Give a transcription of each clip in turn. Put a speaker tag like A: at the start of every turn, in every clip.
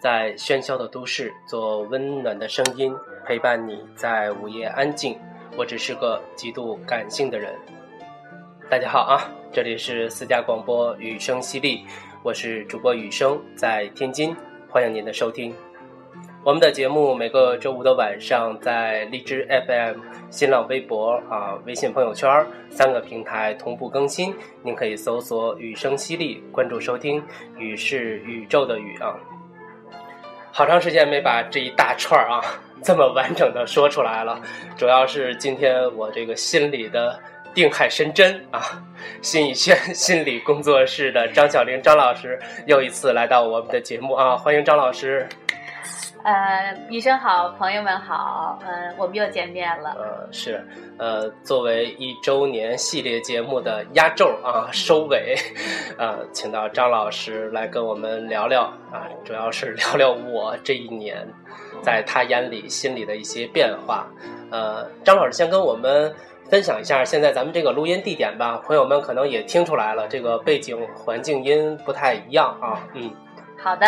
A: 在喧嚣的都市做温暖的声音，陪伴你在午夜安静。我只是个极度感性的人。大家好啊，这里是私家广播雨声淅沥，我是主播雨声，在天津，欢迎您的收听。我们的节目每个周五的晚上在荔枝 FM、新浪微博啊、微信朋友圈三个平台同步更新。您可以搜索“雨声淅沥”，关注收听。雨是宇宙的雨啊。好长时间没把这一大串儿啊这么完整的说出来了，主要是今天我这个心里的定海神针啊，心理轩心理工作室的张小玲张老师又一次来到我们的节目啊，欢迎张老师。
B: 呃，医生好，朋友们好，嗯，我们又见面了。
A: 呃，是，呃，作为一周年系列节目的压轴啊，收尾，啊，请到张老师来跟我们聊聊啊，主要是聊聊我这一年在他眼里心里的一些变化。呃，张老师先跟我们分享一下现在咱们这个录音地点吧，朋友们可能也听出来了，这个背景环境音不太一样啊。嗯，
B: 好的。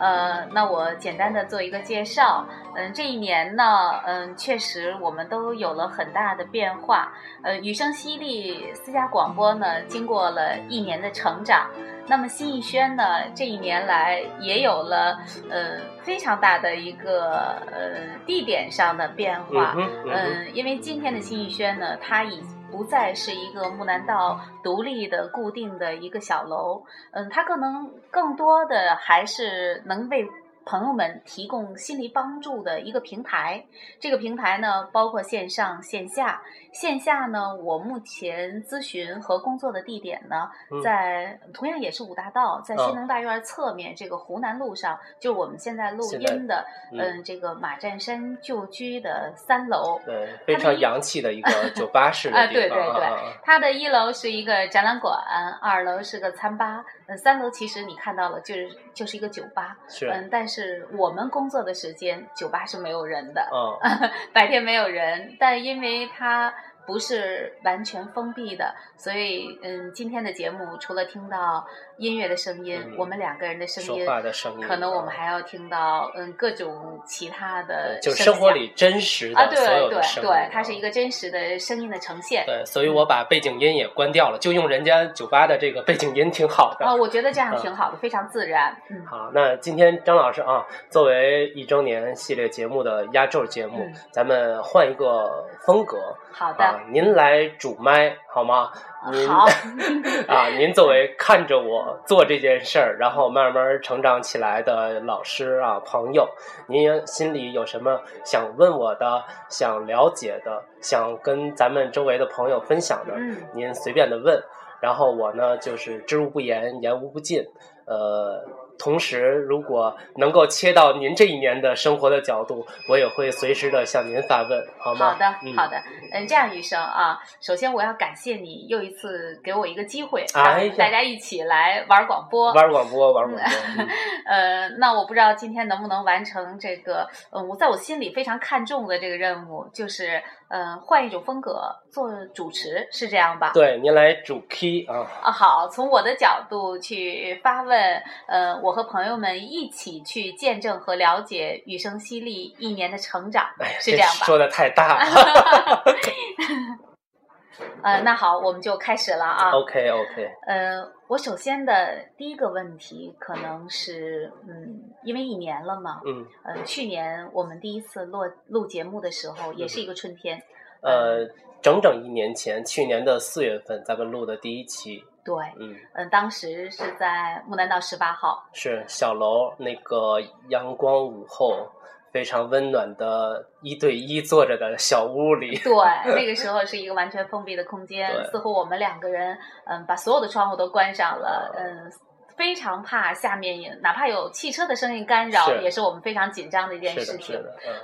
B: 呃，那我简单的做一个介绍。嗯，这一年呢，嗯，确实我们都有了很大的变化。呃，雨声犀利私家广播呢，经过了一年的成长。那么新艺轩呢，这一年来也有了呃非常大的一个呃地点上的变化。嗯，因为今天的新艺轩呢，它已。不再是一个木南道独立的固定的一个小楼，嗯，它可能更多的还是能为。朋友们提供心理帮助的一个平台，这个平台呢，包括线上线下。线下呢，我目前咨询和工作的地点呢，在同样也是五大道，在新农大院侧面这个湖南路上，就我们现在录音的，嗯，这个马占山旧居的三楼，
A: 对，非常洋气的一个酒吧式的
B: 啊，对对对，它的一楼是一个展览馆，二楼是个餐吧，嗯，三楼其实你看到了，就是就是一个酒吧，
A: 是，
B: 嗯，但是。是我们工作的时间，酒吧是没有人的。
A: 嗯，
B: 白天没有人，但因为它。不是完全封闭的，所以嗯，今天的节目除了听到音乐的声音，我们两个人的声音，
A: 说话的声音，
B: 可能我们还要听到嗯各种其他的，
A: 就生活里真实
B: 的
A: 所有
B: 的声音，对，它是一个真实的声音的呈现。
A: 对，所以我把背景音也关掉了，就用人家酒吧的这个背景音挺好的。
B: 啊，我觉得这样挺好的，非常自然。嗯，
A: 好，那今天张老师啊，作为一周年系列节目的压轴节目，咱们换一个风格。
B: 好的，
A: 您来主麦好吗？您 啊，您作为看着我做这件事儿，然后慢慢成长起来的老师啊，朋友，您心里有什么想问我的、想了解的、想跟咱们周围的朋友分享的，您随便的问。然后我呢，就是知无不言，言无不尽，呃。同时，如果能够切到您这一年的生活的角度，我也会随时的向您发问，好吗？
B: 好的，好的。嗯，这样，医生啊，首先我要感谢你又一次给我一个机会，大家一起来玩广播，
A: 玩广播，玩广播。
B: 呃，那我不知道今天能不能完成这个，嗯，我在我心里非常看重的这个任务，就是嗯，换一种风格做主持，是这样吧？
A: 对，您来主 key 啊。
B: 啊，好，从我的角度去发问，呃，我。我和朋友们一起去见证和了解雨声犀利一年的成长，是这样吧？
A: 说的太大了。
B: 呃，那好，我们就开始了啊。
A: OK OK。
B: 呃，我首先的第一个问题可能是，嗯，因为一年了嘛，
A: 嗯，
B: 呃，去年我们第一次录录节目的时候，也是一个春天。
A: 呃，整整一年前，去年的四月份，咱们录的第一期。
B: 对，嗯嗯，当时是在木南道十八号，
A: 是小楼那个阳光午后，非常温暖的一对一坐着的小屋里。
B: 对，那个时候是一个完全封闭的空间，似乎我们两个人，嗯，把所有的窗户都关上了，嗯，非常怕下面也哪怕有汽车的声音干扰，也是我们非常紧张的一件事情。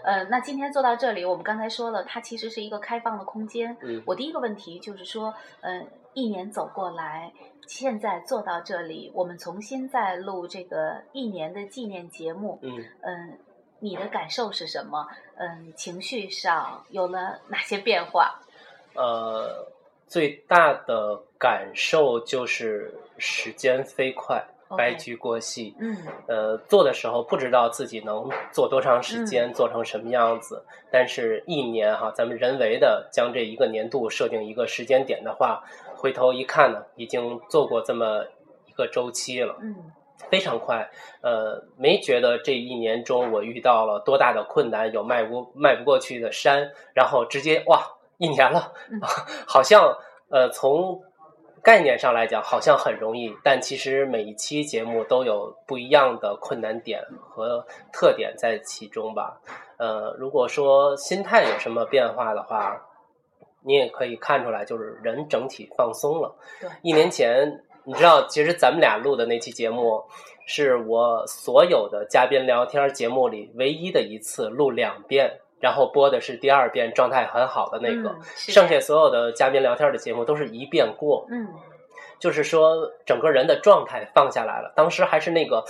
B: 嗯，那今天坐到这里，我们刚才说了，它其实是一个开放的空间。
A: 嗯，
B: 我第一个问题就是说，嗯。一年走过来，现在做到这里，我们重新再录这个一年的纪念节目。
A: 嗯
B: 嗯，你的感受是什么？嗯，情绪上有了哪些变化？
A: 呃，最大的感受就是时间飞快。白驹过隙。
B: 嗯，
A: 呃，做的时候不知道自己能做多长时间，做成什么样子。但是，一年哈，咱们人为的将这一个年度设定一个时间点的话，回头一看呢，已经做过这么一个周期了。
B: 嗯，
A: 非常快。呃，没觉得这一年中我遇到了多大的困难，有迈不迈不过去的山，然后直接哇，一年了，好像呃从。概念上来讲，好像很容易，但其实每一期节目都有不一样的困难点和特点在其中吧。呃，如果说心态有什么变化的话，你也可以看出来，就是人整体放松了。
B: 对，
A: 一年前，你知道，其实咱们俩录的那期节目，是我所有的嘉宾聊天节目里唯一的一次录两遍。然后播的是第二遍，状态很好的那个，剩下所有的嘉宾聊天的节目都是一遍过。
B: 嗯，
A: 就是说整个人的状态放下来了。当时还是那个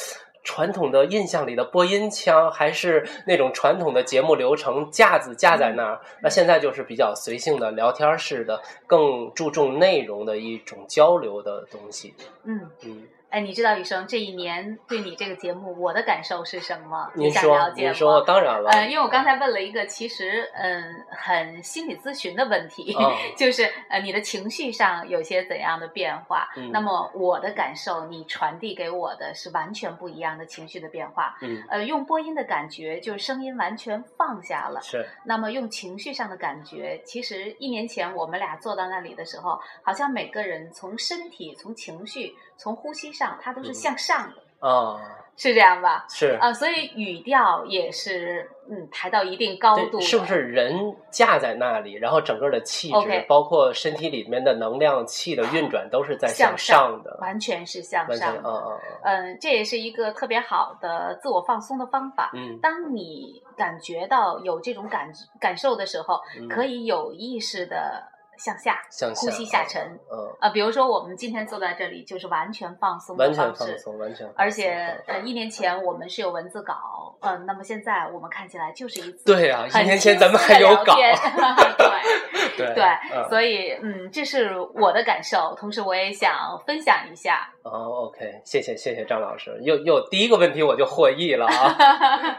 A: 传统的印象里的播音腔，还是那种传统的节目流程架子架在那儿。那现在就是比较随性的聊天式的，更注重内容的一种交流的东西。
B: 嗯
A: 嗯。
B: 哎，你知道雨生这一年对你这个节目我的感受是什么？
A: 您说，您说，当然了。
B: 嗯，因为我刚才问了一个其实嗯很心理咨询的问题，就是呃你的情绪上有些怎样的变化？那么我的感受，你传递给我的是完全不一样的情绪的变化。
A: 嗯，
B: 呃，用播音的感觉就是声音完全放下了。
A: 是。
B: 那么用情绪上的感觉，其实一年前我们俩坐到那里的时候，好像每个人从身体、从情绪、从呼吸。上它都是向上的
A: 啊，
B: 是这样吧？
A: 是
B: 啊，所以语调也是嗯抬到一定高度，
A: 是不是人架在那里，然后整个的气质，包括身体里面的能量气的运转都是在
B: 向
A: 上的，
B: 完全是向上。
A: 嗯嗯
B: 嗯，这也是一个特别好的自我放松的方法。
A: 嗯，
B: 当你感觉到有这种感感受的时候，可以有意识的。向下，向下呼吸下沉，
A: 嗯
B: 啊，比如说我们今天坐在这里，就是完全放松
A: 的方式，完全放松，完全。
B: 而且，呃，一年前我们是有文字稿，嗯，那么现在我们看起来就是一次
A: 对啊，一年前咱们还有稿，
B: 对对，所以，嗯，这是我的感受，同时我也想分享一下。
A: 哦，OK，谢谢谢谢张老师，又又第一个问题我就获益了啊，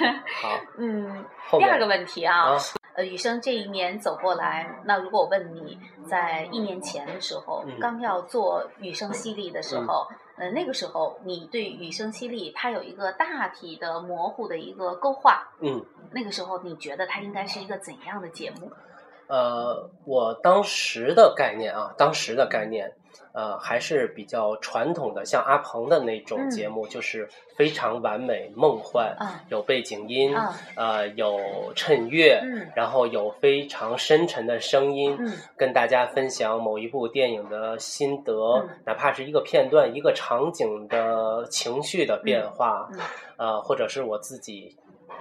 A: 嗯，好，
B: 嗯，第二个问题啊。呃，雨生这一年走过来，那如果我问你在一年前的时候，刚要做雨生犀利的时候，呃，那个时候你对雨生犀利它有一个大体的模糊的一个勾画，
A: 嗯，
B: 那个时候你觉得它应该是一个怎样的节目？
A: 呃，我当时的概念啊，当时的概念。呃，还是比较传统的，像阿鹏的那种节目，就是非常完美、梦幻，有背景音，呃，有衬乐，然后有非常深沉的声音，跟大家分享某一部电影的心得，哪怕是一个片段、一个场景的情绪的变化，呃，或者是我自己。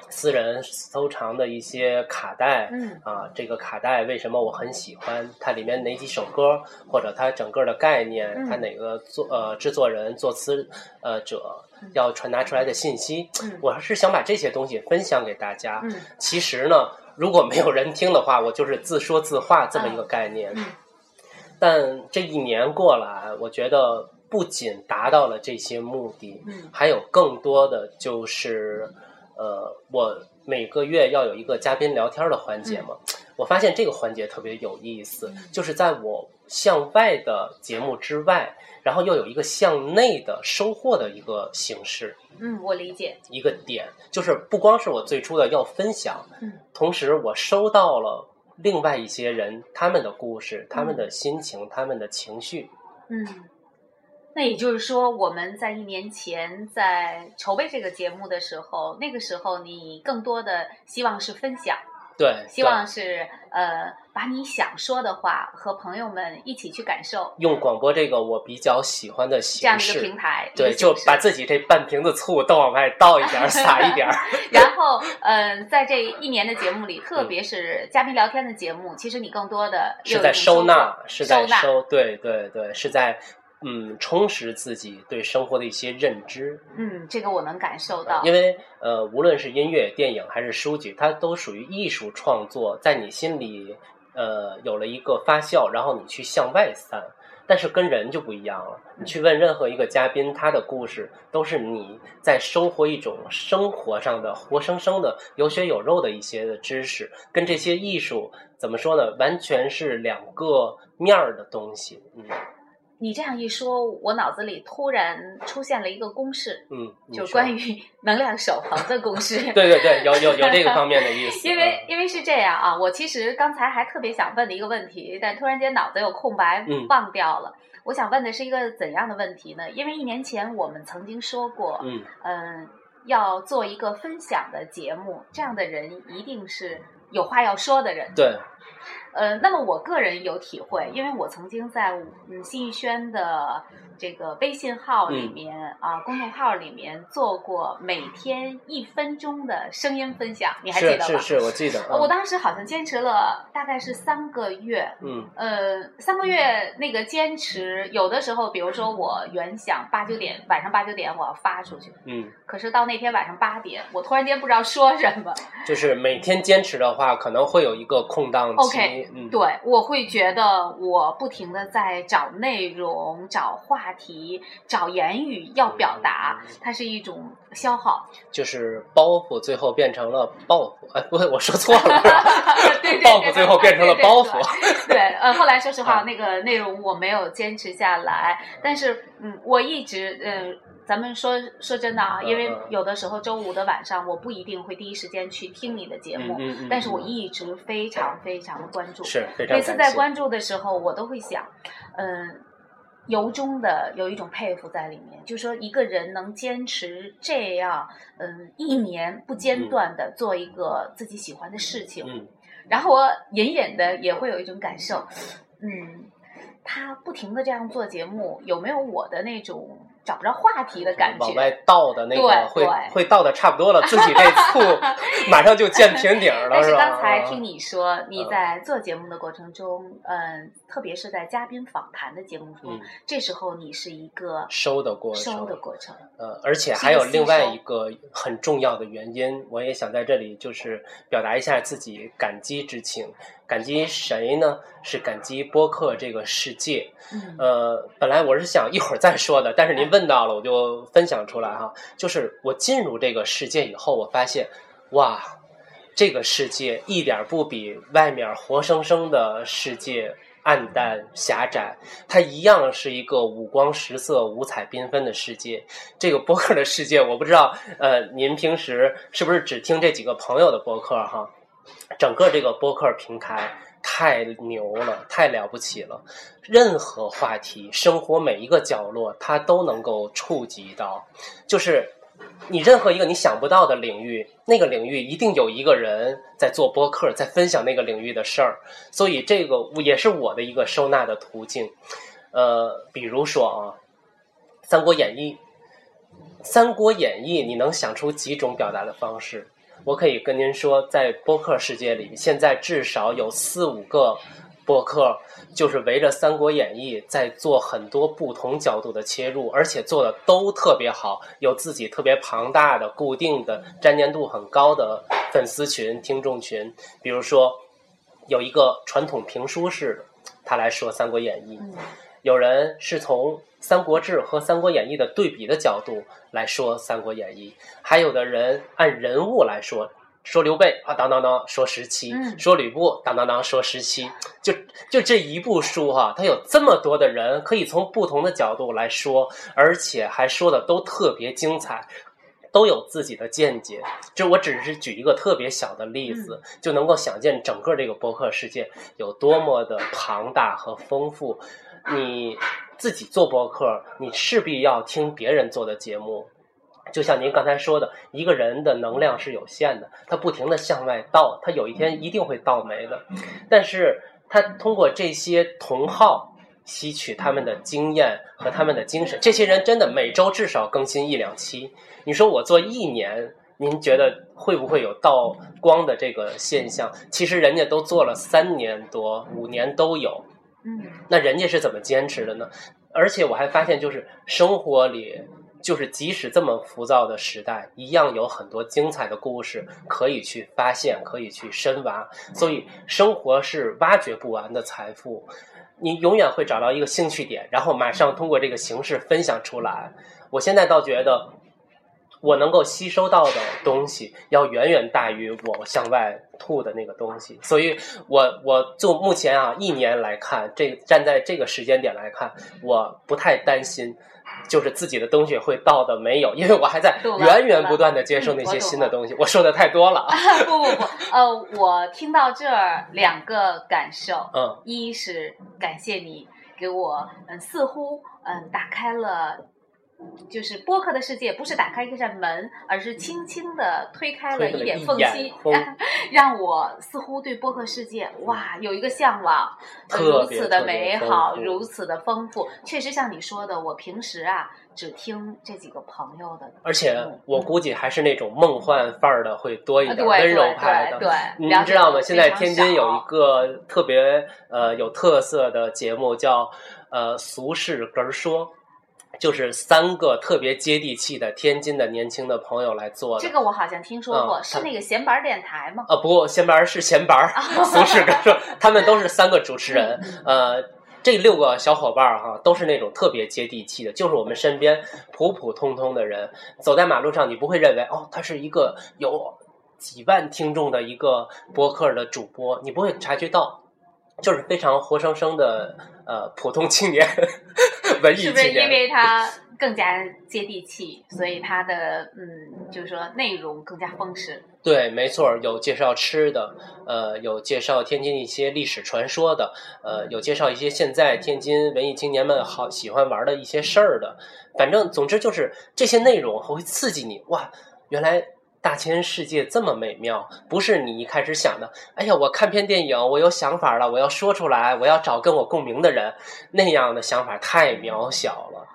A: 私人收藏的一些卡带，
B: 嗯
A: 啊，这个卡带为什么我很喜欢？它里面哪几首歌，或者它整个的概念，它哪个作呃制作人、作词呃者要传达出来的信息，我还是想把这些东西分享给大家。
B: 嗯，
A: 其实呢，如果没有人听的话，我就是自说自话这么一个概念。
B: 嗯，
A: 但这一年过来，我觉得不仅达到了这些目的，
B: 嗯，
A: 还有更多的就是。呃，我每个月要有一个嘉宾聊天的环节嘛，我发现这个环节特别有意思，就是在我向外的节目之外，然后又有一个向内的收获的一个形式。
B: 嗯，我理解。
A: 一个点就是不光是我最初的要分享，
B: 嗯，
A: 同时我收到了另外一些人他们的故事、他们的心情、他们的情绪。
B: 嗯。那也就是说，我们在一年前在筹备这个节目的时候，那个时候你更多的希望是分享，
A: 对，
B: 希望是呃把你想说的话和朋友们一起去感受。
A: 用广播这个我比较喜欢的形
B: 式，这样一个平台，
A: 对，就把自己这半瓶子醋都往外倒一点，撒一点。
B: 然后，嗯，在这一年的节目里，特别是嘉宾聊天的节目，其实你更多的
A: 是在收纳，是在
B: 收，
A: 对对对，是在。嗯，充实自己对生活的一些认知。
B: 嗯，这个我能感受到。
A: 因为呃，无论是音乐、电影还是书籍，它都属于艺术创作，在你心里呃有了一个发酵，然后你去向外散。但是跟人就不一样了。你去问任何一个嘉宾，他的故事都是你在收获一种生活上的活生生的有血有肉的一些的知识，跟这些艺术怎么说呢？完全是两个面儿的东西。嗯
B: 你这样一说，我脑子里突然出现了一个公式，
A: 嗯，
B: 就关于 能量守恒的公式。
A: 对对对，有有有这个方面的意思。
B: 因为因为是这样啊，我其实刚才还特别想问的一个问题，但突然间脑子有空白
A: 嗯，
B: 忘掉了。我想问的是一个怎样的问题呢？因为一年前我们曾经说过，
A: 嗯
B: 嗯，要做一个分享的节目，这样的人一定是有话要说的人。
A: 对，
B: 呃，那么我个人有体会，因为我曾经在嗯信义轩的这个微信号里
A: 嗯
B: 面、啊，公众号里面做过每天一分钟的声音分享，你还记得吧？
A: 是是是，我记得。
B: 呃我
A: 嗯
B: 当时好像坚持了大概是三个月，
A: 嗯
B: 呃，三个月那个坚持，有的时候，比如说我原想八九点晚上八九点我要发出去，
A: 嗯，
B: 可是到那天晚上八点，我突然间不知道说什么，
A: 就是每天坚持的话，可能会有一个空档期。嗯，
B: 对，我会觉得我不停的在找内容、找话题、找言语要表达，它是一种消耗。
A: 就是包袱最后变成了报复。哎，不对，我说错了，报复最后变成了包袱。
B: 对，呃，后来说实话，
A: 嗯
B: 那个内容我没有坚持下来，但是，嗯，我一直，呃，咱们说说真的啊，
A: 嗯
B: 因为
A: 嗯
B: 有的时候周五的晚上，我不一定会第一时间去听你的节目，
A: 嗯嗯嗯
B: 但是我一直非常非常的关注。
A: 是
B: 每次在关注的时候，我都会想，嗯、由衷的有一种佩服在里面，就说一个人能坚持这样，嗯，一年不间断的做一个自己喜欢的事情，
A: 嗯。
B: 然后我隐隐的也会有一种感受，嗯，他不停的这样做节目，有没有我的那种找不着话题的感觉？
A: 往外倒的那个会会倒的差不多了，自己这醋 马上就见瓶顶了，
B: 但是
A: 吧？
B: 刚才听
A: 你
B: 你说，你
A: 嗯
B: 在做节目的过程中，嗯，特别是在嘉宾访谈的节目中，
A: 嗯
B: 这时候你是一个
A: 收的过程
B: 收的过程。
A: 呃，而且还有另外一个很重要的原因，我也想在这里就是表达一下自己感激之情。感激谁呢？是感激播客这个世界。
B: 嗯
A: 呃，本来我是想一会儿再说的，但是您问到了，我就分享出来哈。就是我进入这个世界以后，我发现，哇，这个世界一点不比外面活生生的世界暗淡狭窄，它一样是一个五光十色、五彩缤纷的世界。这个播客的世界，我不知道，呃，您平时是不是只听这几个朋友的播客哈？整个这个播客平台太牛了，太了不起了。任何话题，生活每一个角落，它都能够触及到。就是你任何一个你想不到的领域，那个领域一定有一个人在做播客，在分享那个领域的事儿。所以这个也是我的一个收纳的途径。呃，比如说啊，《三国演义》，《三国演义》，你能想出几种表达的方式？我可以跟您说，在播客世界里，现在至少有四五个播客，就是围着《三国演义》在做很多不同角度的切入，而且做的都特别好，有自己特别庞大的、固定的、粘黏度很高的粉丝群、听众群。比如说，有一个传统评书式的，他来说《三国演义》，
B: 嗯
A: 有人是从《三国志》和《三国演义》的对比的角度来说《三国演义》，还有的人按人物来说，说刘备啊，当当当说十七，
B: 嗯
A: 说吕布当当当说十七，就就这一部书哈、它有这么多的人可以从不同的角度来说，而且还说的都特别精彩。都有自己的见解，这我只是举一个特别小的例子，就能够想见整个这个播客世界有多么的庞大和丰富。你自己做播客，你势必要听别人做的节目。就像您刚才说的，一个人的能量是有限的，他不停的向外倒，他有一天一定会倒没的。但是他通过这些同好吸取他们的经验和他们的精神，这些人真的每周至少更新一两期。你说我做一年，您觉得会不会有倒光的这个现象？其实人家都做了三年多、五年都有。
B: 嗯
A: 那人家是怎么坚持的呢？而且我还发现，就是生活里就是即使这么浮躁的时代，一样有很多精彩的故事可以去发现，可以去深挖。所以，生活是挖掘不完的财富，你永远会找到一个兴趣点，然后马上通过这个形式分享出来。我现在倒觉得。我能够吸收到的东西要远远大于我向外吐的那个东西，所以，我我就目前啊一年来看，这站在这个时间点来看，我不太担心，就是自己的东西会到的没有，因为我还在 源源不断的接受那些新的东西。我说的太多了。
B: 不不不，呃，我听到这儿两个感受，
A: 嗯，
B: 一是感谢你给我，嗯，似乎嗯打开了。就是播客的世界，不是打开一扇门，而是轻轻的推开了一点缝隙，让我似乎对播客世界哇有一个向往，如此的美好，如此的丰富。确实像你说的，我平时啊只听这几个朋友的，
A: 而且我估计还是那种梦幻范儿的会多一点，温柔派的。
B: 对，
A: 你知道吗？现在天津有一个特别呃有特色的节目，叫呃俗世哏说。就是三个特别接地气的天津的年轻的朋友来做的。
B: 这个我好像听说过，是那个闲板电台吗？
A: 呃，不过闲板是闲板，俗世跟说，他们都是三个主持人。呃，这六个小伙伴儿哈，都是那种特别接地气的，就是我们身边普普通通的人，走在马路上，你不会认为哦，他是一个有几万听众的一个播客的主播，你不会察觉到，就是非常活生生的呃普通青年。
B: 是不是因为它更加接地气，所以它的嗯，就是说内容更加丰实？
A: 对，没错，有介绍吃的，呃，有介绍天津一些历史传说的，呃，有介绍一些现在天津文艺青年们好喜欢玩的一些事儿的。反正总之就是这些内容会刺激你哇！原来大千世界这么美妙，不是你一开始想的。哎呀，我看片电影，我有想法了，我要说出来，我要找跟我共鸣的人，那样的想法太渺小了。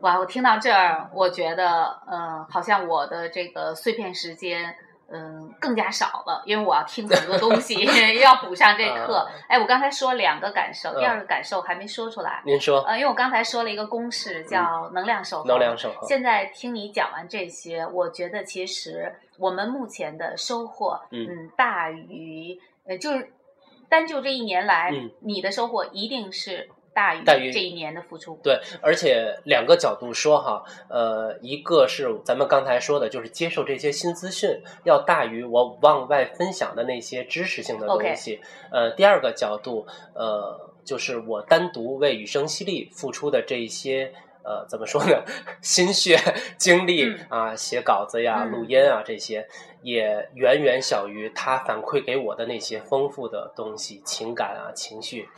B: 哇，我听到这儿，我觉得，嗯，好像我的这个碎片时间。嗯，更加少了，因为我要听很多东西，要补上这课。哎，我刚才说两个感受，第二个感受还没说出来。
A: 您说？
B: 呃，因为我刚才说了一个公式，叫能量守恒。
A: 能量守恒。
B: 现在听你讲完这些，我觉得其实我们目前的收获，嗯，大于呃，就是单就这一年来，你的收获一定是。大于这一年的付出，
A: 对，而且两个角度说哈，呃，一个是咱们刚才说的，就是接受这些新资讯要大于我往外分享的那些知识性的东西，呃，第二个角度，呃，就是我单独为雨声犀利付出的这一些，呃，怎么说呢，心血精力啊，写稿子呀、录音啊这些，也远远小于他反馈给我的那些丰富的东西，情感啊、情绪。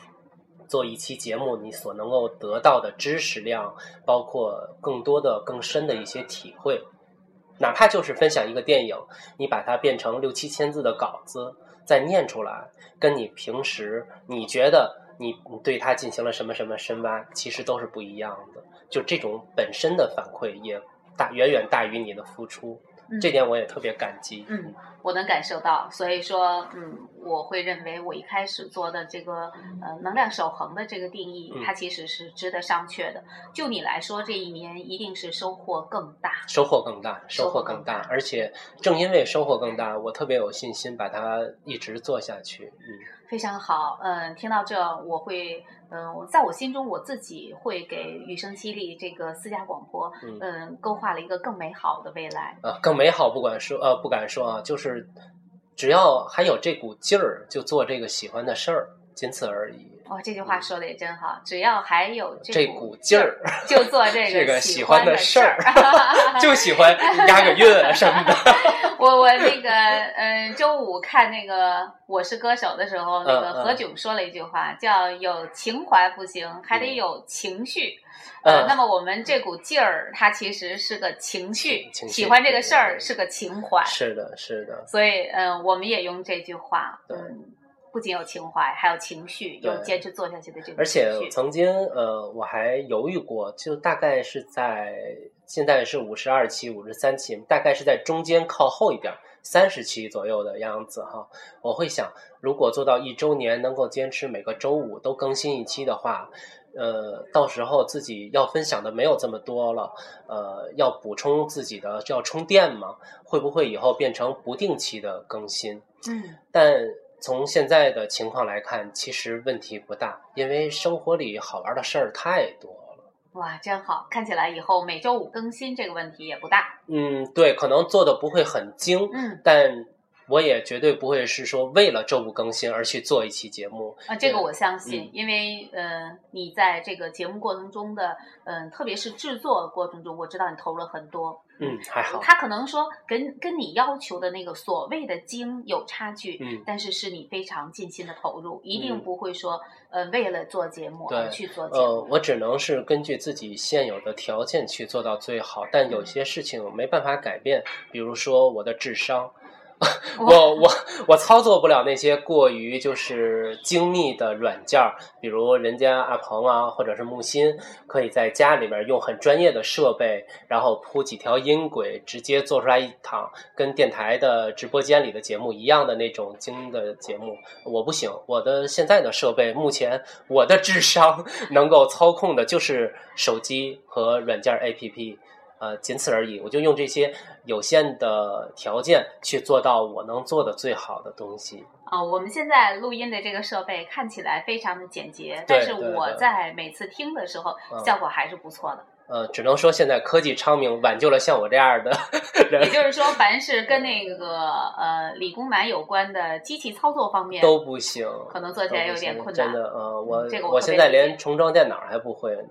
A: 做一期节目，你所能够得到的知识量，包括更多的、更深的一些体会，哪怕就是分享一个电影，你把它变成六七千字的稿子，再念出来，跟你平时你觉得你你对它进行了什么什么深挖，其实都是不一样的。就这种本身的反馈，也大远远大于你的付出。这点我也特别感激。
B: 嗯，我能感受到，所以说，嗯，我会认为我一开始做的这个呃能量守恒的这个定义，它其实是值得商榷的。就你来说，这一年一定是收获更大，
A: 收获更大，收获更大。而且正因为收获更大，我特别有信心把它一直做下去。嗯。
B: 非常好，嗯，听到这，我会，嗯，在我心中，我自己会给雨声犀利这个私家广播，嗯，勾画了一个更美好的未来。
A: 啊，更美好，不管说，呃，不敢说啊，就是只要还有这股劲儿，就做这个喜欢的事儿，仅此而已。
B: 哦，这句话说的也真好，只要还有
A: 这
B: 股
A: 劲儿，
B: 就做
A: 这
B: 个
A: 喜欢
B: 的
A: 事儿，就喜欢押个韵什么的。
B: 我我那个嗯，周五看那个《我是歌手》的时候，那个何炅说了一句话，叫有情怀不行，还得有情绪。呃，那么我们这股劲儿，它其实是个情绪，喜欢这个事儿是个情怀。
A: 是的，是的。
B: 所以嗯，我们也用这句话，嗯。不仅有情怀，还有情绪，有坚持做下去的这个。
A: 而且曾经，呃，我还犹豫过，就大概是在现在是五十二期、五十三期，大概是在中间靠后一点，三十期左右的样子哈。我会想，如果做到一周年，能够坚持每个周五都更新一期的话，呃，到时候自己要分享的没有这么多了，呃，要补充自己的要充电嘛？会不会以后变成不定期的更新？
B: 嗯
A: 但从现在的情况来看，其实问题不大，因为生活里好玩的事儿太多了。
B: 哇，真好！看起来以后每周五更新这个问题也不大。
A: 嗯，对，可能做的不会很精，
B: 嗯
A: 但我也绝对不会是说为了周五更新而去做一期节目。
B: 啊，这个我相信，
A: 嗯
B: 因为呃，你在这个节目过程中的，嗯、特别是制作过程中，我知道你投入了很多。
A: 嗯，还好。
B: 他可能说跟跟你要求的那个所谓的精有差距，
A: 嗯
B: 但是是你非常尽心的投入，一定
A: 嗯
B: 不会说呃为了做节目而去做节目呃，
A: 我只能是根据自己现有的条件去做到最好，但有些事情没办法改变，比如说我的智商。我我我操作不了那些过于就是精密的软件儿，比如人家阿鹏啊，或者是木心，可以在家里边用很专业的设备，然后铺几条音轨，直接做出来一档跟电台的直播间里的节目一样的那种精的节目。我不行，我的现在的设备，目前我的智商 能够操控的就是手机和软件 APP。呃，仅此而已。我就用这些有限的条件去做到我能做的最好的东西。
B: 啊、我们现在录音的这个设备看起来非常的简洁，但是我在每次听的时候
A: 嗯
B: 效果还是不错的。
A: 呃，只能说现在科技昌明，挽救了像我这样的人
B: 也就是说，凡是跟那个呃理工男有关的机器操作方面，
A: 都不行，
B: 可能做起来有点困难
A: 真的，呃，我
B: 这个我
A: 我现在连重装电脑还不会呢。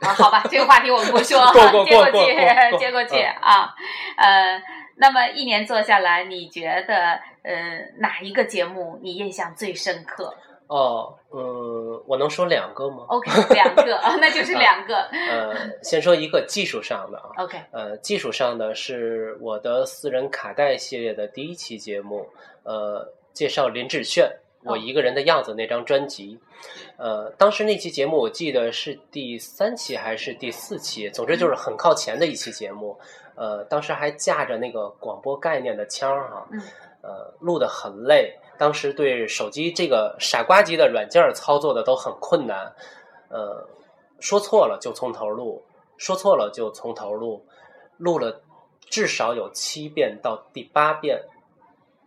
B: 啊，好吧，这个话题我们不说，
A: 过过
B: 接过
A: 过
B: 去接过去
A: 嗯
B: 啊。呃，那么一年做下来，你觉得呃哪一个节目你印象最深刻
A: 哦，嗯，我能说两个吗
B: ？？OK，两个，啊那就是两个。
A: 呃，先说一个技术上的啊
B: ，OK，
A: 呃，技术上的是我的私人卡带系列的第一期节目，呃，介绍林志炫《我一个人的样子》那张专辑。呃，当时那期节目我记得是第三期还是第四期，总之就是很靠前的一期节目。呃，当时还架着那个广播概念的腔儿哈、
B: 嗯
A: 呃，录得很累。当时对手机这个傻瓜级的软件儿操作的都很困难，呃，说错了就从头录，说错了就从头录，录了至少有七遍到第八遍。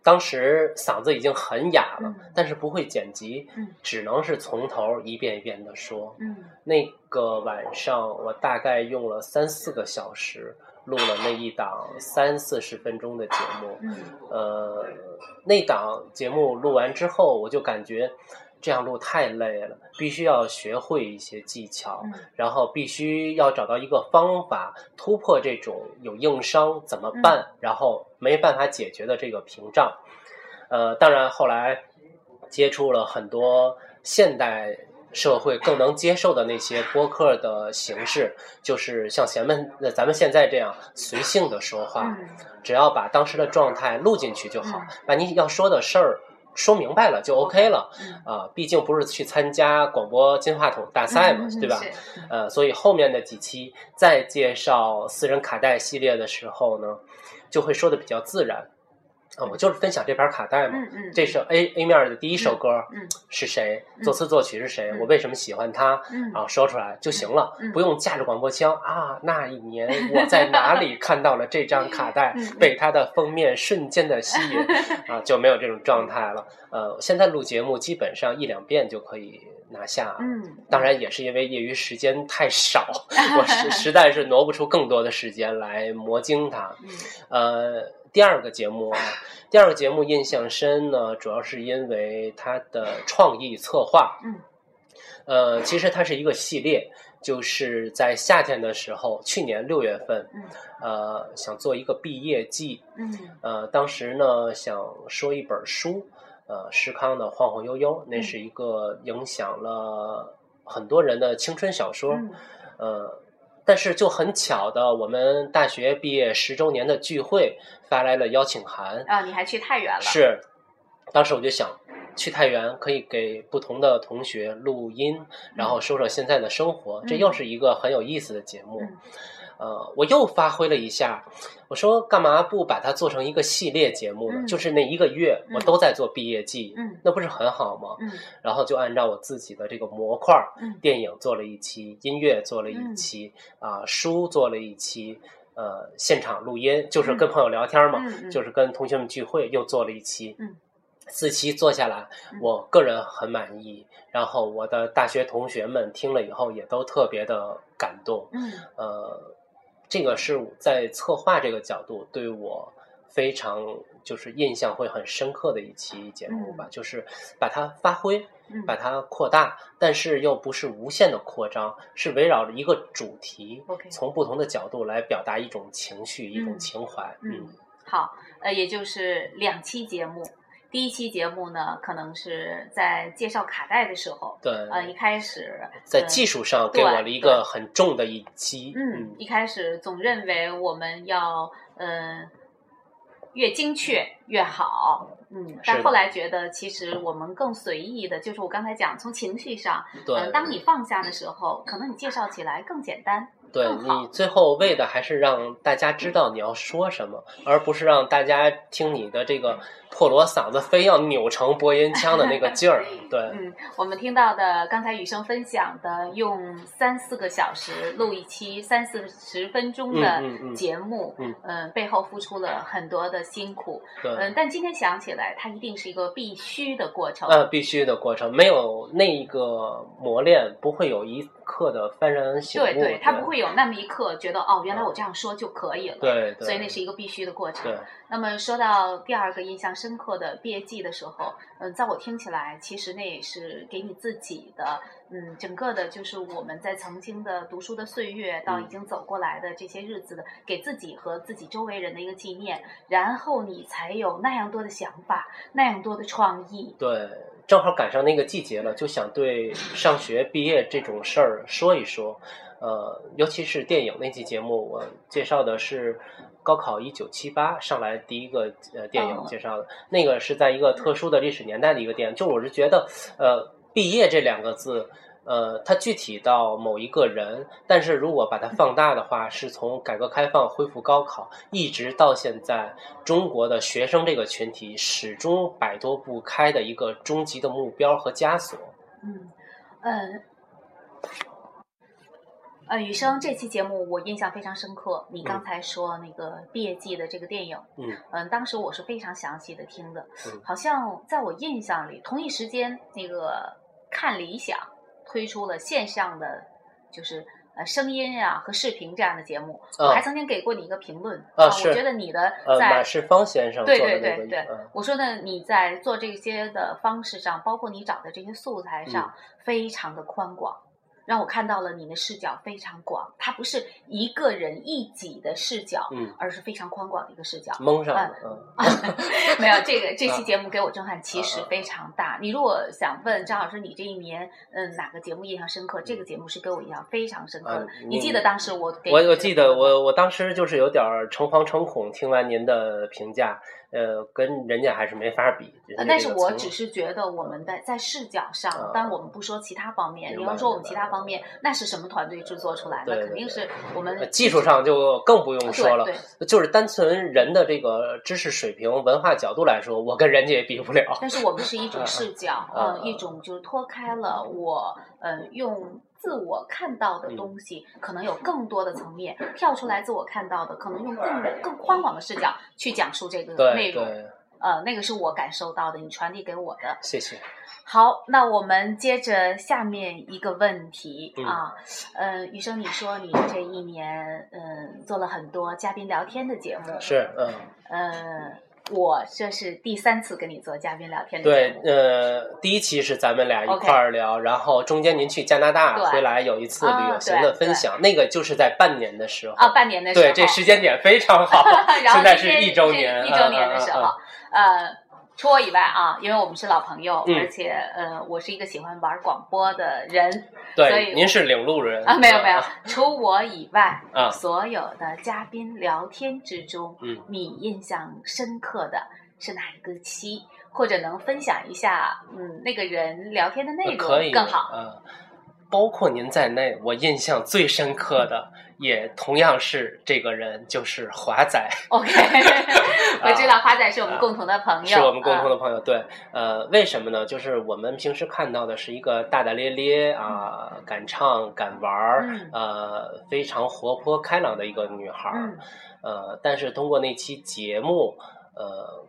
A: 当时嗓子已经很哑了，
B: 嗯。
A: 但是不会剪辑，
B: 嗯。
A: 只能是从头一遍一遍的说。
B: 嗯。
A: 那个晚上我大概用了三四个小时录了那一档三四十分钟的节目。
B: 嗯。
A: 呃，那档节目录完之后，我就感觉这样录太累了，必须要学会一些技巧，
B: 嗯。
A: 然后必须要找到一个方法突破这种有硬伤怎么办，然后没办法解决的这个屏障。呃，当然后来接触了很多现代。社会更能接受的那些播客的形式，就是像咱们呃咱们现在这样随性的说话，
B: 嗯
A: 只要把当时的状态录进去就好，
B: 嗯
A: 把你要说的事儿说明白了就 OK 了
B: 嗯
A: 啊、毕竟不是去参加广播金话筒大赛嘛，
B: 嗯
A: 对吧？呃，所以后面的几期再介绍私人卡带系列的时候呢，就会说的比较自然。啊、我就是分享这盘卡带嘛，
B: 嗯嗯，
A: 这是 A A 面的第一首歌，
B: 嗯
A: 是谁
B: 嗯
A: 作词作曲是谁，
B: 嗯
A: 我为什么喜欢他，
B: 嗯
A: 啊，说出来就行了，
B: 嗯
A: 不用架着广播腔啊。那一年我在哪里 看到了这张卡带
B: 嗯，
A: 被它的封面瞬间的吸引 啊，就没有这种状态了。呃，现在录节目基本上一两遍就可以拿下。
B: 嗯，
A: 当然也是因为业余时间太少，我实实在是挪不出更多的时间来磨精它。
B: 嗯
A: 呃，第二个节目啊，第二个节目印象深呢，主要是因为它的创意策划。
B: 嗯，
A: 呃，其实它是一个系列，就是在夏天的时候，去年六月份，
B: 嗯
A: 呃，想做一个毕业季，
B: 嗯。
A: 呃，当时呢想说一本书，呃，施康的《晃晃悠悠》，那
B: 嗯。
A: 是一个影响了很多人的青春小说，
B: 嗯。
A: 呃，但是就很巧的，我们大学毕业十周年的聚会发来了邀请函，
B: 啊，你还去太原了，
A: 是，当时我就想。去太原可以给不同的同学录音，然后说说现在的生活，这又是一个很有意思的节目。
B: 嗯
A: 呃，我又发挥了一下，我说干嘛不把它做成一个系列节目呢？
B: 嗯
A: 就是那一个月
B: 嗯
A: 我都在做毕业季，
B: 嗯
A: 那不是很好吗？
B: 嗯
A: 然后就按照我自己的这个模块电影做了一期，音乐做了一期，啊、书做了一期，呃，现场录音就是跟朋友聊天嘛，
B: 嗯嗯
A: 就是跟同学们聚会又做了一期，
B: 嗯
A: 四期做下来
B: 嗯，
A: 我个人很满意，然后我的大学同学们听了以后也都特别的感动，
B: 嗯
A: 呃，这个是在策划这个角度对我非常就是印象会很深刻的一期节目吧，就是把它发挥，
B: 嗯。
A: 把它扩大，但是又不是无限的扩张，是围绕着一个主题从不同的角度来表达一种情绪、一种
B: 嗯。
A: 情怀。
B: 嗯，好，呃，也就是两期节目。第一期节目呢，可能是在介绍卡带的时候，
A: 对，
B: 呃，一开始
A: 在
B: 呃
A: 技术上给我了一个很重的一击。
B: 嗯，一开始总认为我们要嗯、呃越精确越好，嗯，但后来觉得其实我们更随意的，就是我刚才讲从情绪上，
A: 对
B: 嗯、当你放下的时候，可能你介绍起来更简单，
A: 对你最后为的还是让大家知道你要说什么，而不是让大家听你的这个破锣嗓子非要扭成播音腔的那个劲儿。对，
B: 嗯，我们听到的刚才雨生分享的，用三四个小时录一期三四十分钟的
A: 嗯嗯。嗯
B: 节目，
A: 嗯。
B: 呃背后付出了很多的辛苦，对。嗯、
A: 对，
B: 但今天想起来，它一定是一个必须的过程，
A: 呃，必须的过程，没有那个磨练，不会有一刻的幡然醒悟。
B: 对对，他不会有那么一刻觉得哦，原来我这样说就可以了，
A: 对对，
B: 所以那是一个必须的过程。
A: 对
B: 那么说到第二个印象深刻的毕业季的时候，嗯，在我听起来，其实那也是给你自己的，嗯，整个的就是我们在曾经的读书的岁月到已经走过来的这些日子的，给自己和自己周围人的一个纪念，然后你才有那样多的想法，那样多的创意。
A: 对，正好赶上那个季节了，就想对上学毕业这种事儿说一说。呃，尤其是电影那期节目，我介绍的是高考一九七八上来第一个呃电影
B: 哦
A: 介绍的，那个是在一个特殊的历史年代的一个电影。就我是觉得，呃，毕业这两个字。呃，它具体到某一个人，但是如果把它放大的话，是从改革开放恢复高考，一直到现在，中国的学生这个群体始终摆脱不开的一个终极的目标和枷锁。
B: 嗯，呃，呃，雨生这期节目我印象非常深刻。你刚才说那个毕业季的这个电影，
A: 嗯
B: 嗯，当时我是非常详细的听的，
A: 嗯
B: 好像在我印象里，同一时间那个看理想推出了线上的，就是。呃，声音呀、和视频这样的节目，我
A: 啊
B: 还曾经给过你一个评论
A: 啊是
B: 我觉得你的
A: 呃，
B: 在
A: 马世芳先生
B: 对对对对
A: 嗯，
B: 我说呢，你在做这些的方式上，包括你找的这些素材上，
A: 嗯
B: 非常的宽广，让我看到了你的视角非常广，它不是一个人一己的视角，
A: 嗯，
B: 而是非常宽广的一个视角。
A: 蒙上了，嗯，
B: 没有这个 这期节目给我震撼其实非常大。你如果想问张老师，你这一年嗯哪个节目印象深刻？这个节目是给我印象非常深刻的。
A: 嗯
B: 你记得当时我给
A: 我我记得我我当时就是有点儿诚惶诚恐，听完您的评价，呃，跟人家还是没法比。
B: 呃但是我只是觉得我们的在视角上
A: 啊，
B: 当然我们不说其他方面，你要说我们其他方面，那是什么团队制作出来的？
A: 对对
B: 肯定是我们
A: 呃技术上就更不用说了
B: 对，对
A: 就是单纯人的这个知识水平、文化角度来说，我跟人家也比不了。
B: 但是我们是一种视角，
A: 啊
B: 嗯，一种就是脱开了我，嗯，用自我看到的东西，可能有更多的层面跳出来，自我看到的，可能用更更宽广的视角去讲述这个内容，呃，那个是我感受到的，你传递给我的。
A: 谢谢。
B: 好，那我们接着下面一个问题
A: 嗯。
B: 啊，呃，余生，你说你这一年嗯做了很多嘉宾聊天的节目，
A: 是，嗯，
B: 呃，我这是第三次跟你做嘉宾聊天的
A: 对，，呃，第一期是咱们俩一块儿聊然后中间您去加拿大回来有一次
B: 啊
A: 旅行的分享，那个就是在半年的时候。
B: 啊，半年的时候，
A: 对，这时间点非常好。
B: 然后
A: 现在是一周年，
B: 一周年的时候，
A: 嗯
B: 呃，除我以外啊，因为我们是老朋友，
A: 嗯。
B: 而且呃，我是一个喜欢玩广播的人所
A: 对，
B: 以
A: 您是领路人。
B: 啊，没有没有，除我以外
A: 啊。
B: 所有的嘉宾聊天之中，
A: 嗯。
B: 你印象深刻的是哪一个期？或者能分享一下，嗯，那个人聊天的内容
A: 可以
B: 更好。
A: 呃，包括您在内，我印象最深刻的也同样是这个人，就是华仔。
B: OK，我知道华仔是我们共同的朋友，
A: 是我们共同
B: 的。
A: 朋友，对，呃，为什么呢？就是我们平时看到的是一个大大咧咧啊，敢唱敢玩儿，
B: 嗯
A: 呃，非常活泼开朗的一个女孩儿，
B: 嗯
A: 呃，但是通过那期节目，呃，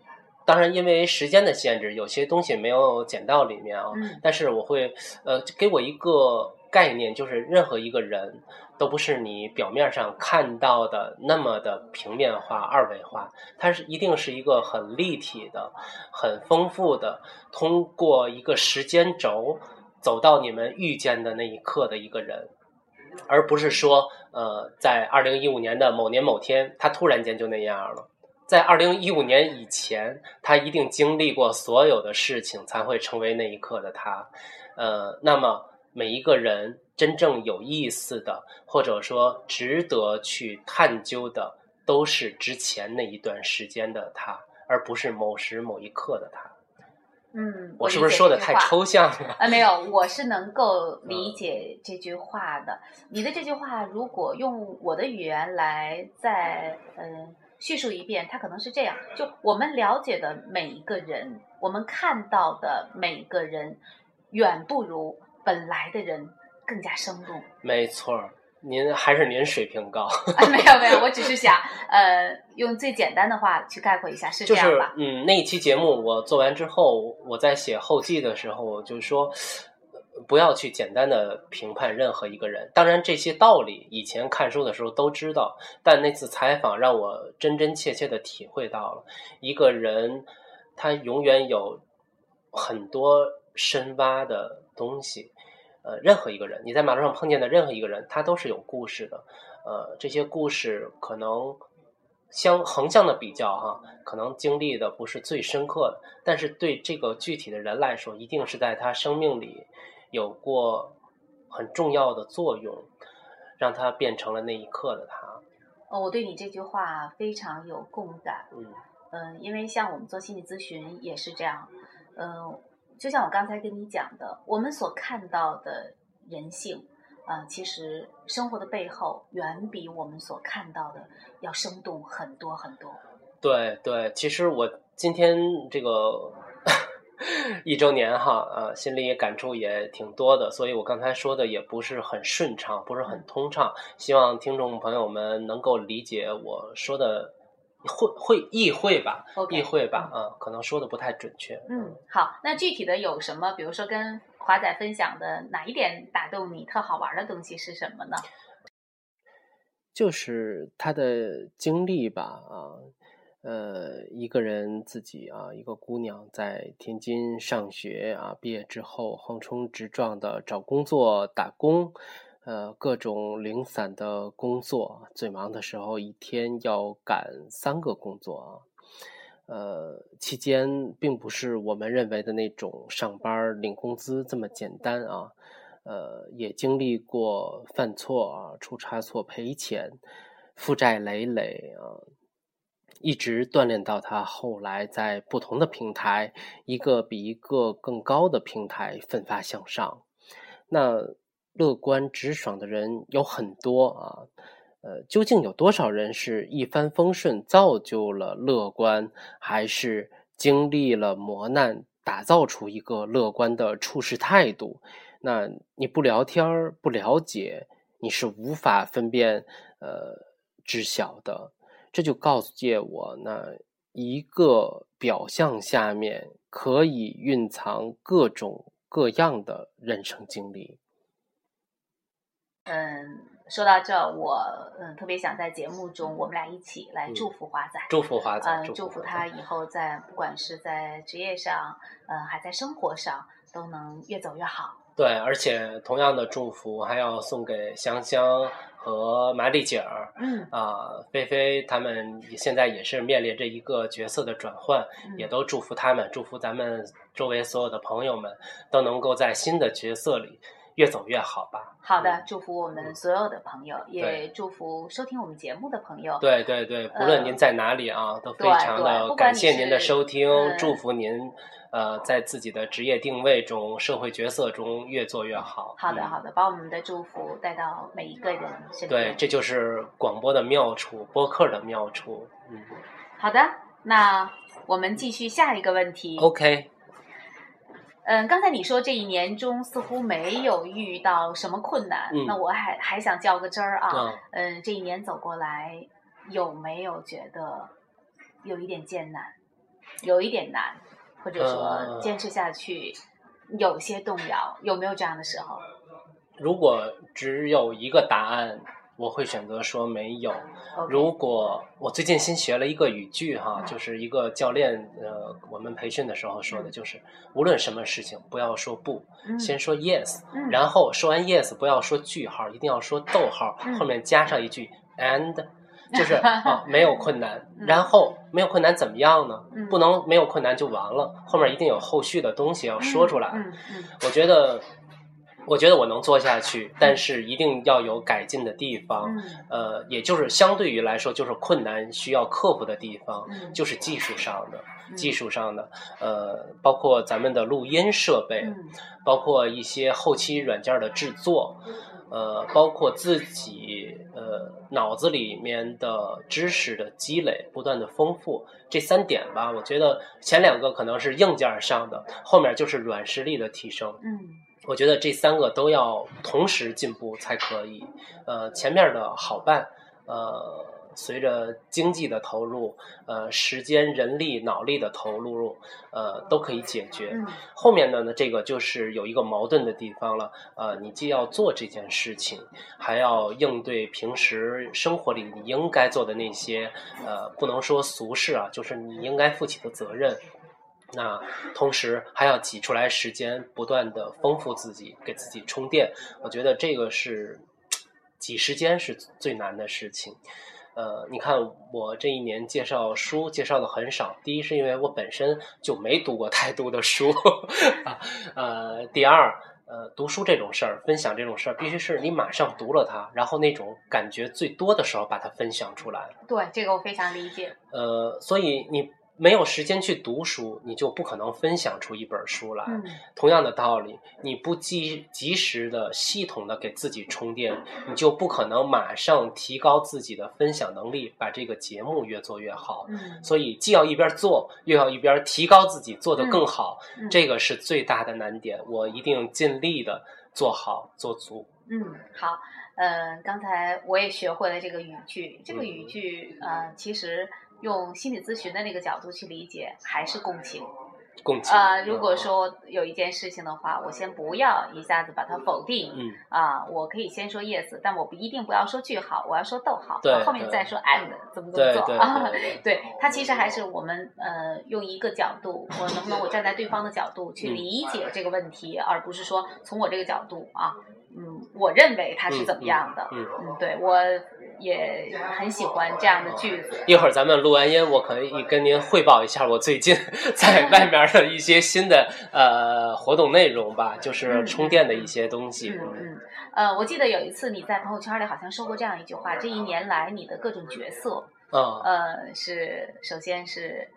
A: 当然因为时间的限制，有些东西没有剪到里面啊，
B: 嗯
A: 但是我会呃给我一个概念，就是任何一个人都不是你表面上看到的那么的平面化、二维化，它是一定是一个很立体的、很丰富的，通过一个时间轴走到你们遇见的那一刻的一个人。而不是说，呃，在二零一五年的某年某天，他突然间就那样了。在二零一五年以前，他一定经历过所有的事情，才会成为那一刻的他。呃，那么每一个人真正有意思的，或者说值得去探究的，都是之前那一段时间的他，而不是某时某一刻的他。
B: 嗯，
A: 我是不是说的太
B: 抽？
A: 象了？
B: 啊，没有，我是能够理解这句话的。你的这句话，如果用我的语言来再嗯叙述一遍，它可能是这样：就我们了解的每一个人，我们看到的每一个人，远不如本来的人更加生动。
A: 没错儿，您还是您水平高。
B: 啊，没有没有，我只是想呃用最简单的话去概括一下，是这
A: 就是
B: 样吧？
A: 嗯，那一期节目我做完之后，我在写后记的时候，我就说，呃不要去简单的评判任何一个人。当然，这些道理以前看书的时候都知道，但那次采访让我真真切切的体会到了，一个人他永远有很多深挖的东西。呃，任何一个人，你在马路上碰见的任何一个人，他都是有故事的。呃，这些故事可能相横向的比较哈，可能经历的不是最深刻的，但是对这个具体的人来说，一定是在他生命里有过很重要的作用，让他变成了那一刻的他。
B: 哦，我对你这句话非常有共感。
A: 嗯
B: 嗯，因为像我们做心理咨询也是这样，嗯，就像我刚才跟你讲的，我们所看到的人性，啊、其实生活的背后远比我们所看到的要生动很多很多。
A: 对对，其实我今天这个 一周年哈，呃，心里感触也挺多的，所以我刚才说的也不是很顺畅，不是很通畅，希望听众朋友们能够理解我说的，会会意会吧意会吧，嗯、可能说的不太准确。
B: 嗯，好，那具体的有什么？比如说跟华仔分享的哪一点打动你、特好玩的东西是什么呢？
A: 就是他的经历吧，啊，呃，一个人自己啊，一个姑娘在天津上学啊，毕业之后横冲直撞的找工作打工，呃，各种零散的工作，最忙的时候一天要赶三个工作啊，呃，期间并不是我们认为的那种上班领工资这么简单啊。呃，也经历过犯错啊、出差错赔钱、负债累累啊，一直锻炼到他后来在不同的平台，一个比一个更高的平台奋发向上。那乐观直爽的人有很多啊，呃，究竟有多少人是一帆风顺造就了乐观，还是经历了磨难打造出一个乐观的处事态度？那你不聊天儿，不了解，你是无法分辨呃知晓的。这就告诫我，那一个表象下面可以蕴藏各种各样的人生经历。
B: 嗯，说到这，我嗯特别想在节目中我们俩一起来
A: 嗯
B: 祝福华仔。
A: 祝福华仔，
B: 嗯，祝福他以后在不管是在职业上，嗯，还在生活上，都能越走越好。
A: 对，而且同样的祝福还要送给香香和马丽姐儿。
B: 嗯，
A: 啊，菲菲他们现在也是面临着一个角色的转换，
B: 嗯
A: 也都祝福他们，祝福咱们周围所有的朋友们都能够在新的角色里越走越好吧。
B: 好的，祝福我们所有的朋友，也祝福收听我们节目的朋友。
A: 对对对，不论您在哪里啊，都非常的感谢您的收听，祝福您。呃，在自己的职业定位中、社会角色中越做越好。
B: 好的，好的，把我们的祝福带到每一个人身
A: 边。对，这就是广播的妙处，播客的妙处。嗯，
B: 好的，那我们继续下一个问题。
A: OK。
B: 嗯，刚才你说这一年中似乎没有遇到什么困难，那我还还想较个真儿啊。嗯，这一年走过来，有没有觉得有一点艰难，有一点难？或者说坚持下去有些动摇，有没有这样的时候？
A: 如果只有一个答案，我会选择说没有。如果我最近新学了一个语句哈，就是一个教练呃，我们培训的时候说的，就是无论什么事情，不要说不，先说 yes，然后说完 yes，不要说句号，一定要说逗号，后面加上一句 and。就是啊，没有困难，然后没有困难怎么样呢？不能没有困难就完了，后面一定有后续的东西要说出来。我觉得，我觉得我能做下去，但是一定要有改进的地方。呃，也就是相对于来说，就是困难需要克服的地方，就是技术上的，技术上的，呃，包括咱们的录音设备，包括一些后期软件的制作。呃，包括自己呃脑子里面的知识的积累，不断的丰富，这三点吧，我觉得前两个可能是硬件上的，后面就是软实力的提升。
B: 嗯，
A: 我觉得这三个都要同时进步才可以。呃，前面的好办，呃。随着经济的投入，呃，时间、人力、脑力的投入，呃，都可以解决。后面的呢，这个就是有一个矛盾的地方了。呃，你既要做这件事情，还要应对平时生活里你应该做的那些，呃，不能说俗事啊，就是你应该负起的责任。那同时还要挤出来时间，不断的丰富自己，给自己充电。我觉得这个是挤时间是最难的事情。呃，你看我这一年介绍书介绍的很少。第一是因为我本身就没读过太多的书 啊。呃，第二，呃，读书这种事儿，分享这种事儿，必须是你马上读了它，然后那种感觉最多的时候把它分享出来。
B: 对，这个我非常理解。
A: 呃，所以你。没有时间去读书，你就不可能分享出一本书来。同样的道理，你不及及时的、系统的给自己充电，你就不可能马上提高自己的分享能力，把这个节目越做越好。所以，既要一边做，又要一边提高自己，做得更好。这个是最大的难点，我一定尽力的做好做足。
B: 嗯，好。嗯，刚才我也学会了这个语句，这个语句，呃，其实。用心理咨询的那个角度去理解，还是共情。
A: 共情
B: 啊！如果说有一件事情的话，我先不要一下子把它否定。
A: 嗯
B: 啊，我可以先说 yes，但我不一定不要说句号，我要说逗号，后面再说 and，怎么怎么做啊？对，它其实还是我们呃用一个角度，我能不能我站在对方的角度去理解这个问题，而不是说从我这个角度啊，嗯，我认为它是怎么样的？
A: 嗯
B: 嗯，对我。也很喜欢这样的句子。
A: 一会儿咱们录完音，我可以跟您汇报一下我最近 在外面的一些新的呃活动内容吧，就是充电的一些东西。
B: 嗯嗯。呃，我记得有一次你在朋友圈里好像说过这样一句话：这一年来你的各种角色，
A: 嗯，
B: 呃，是首先是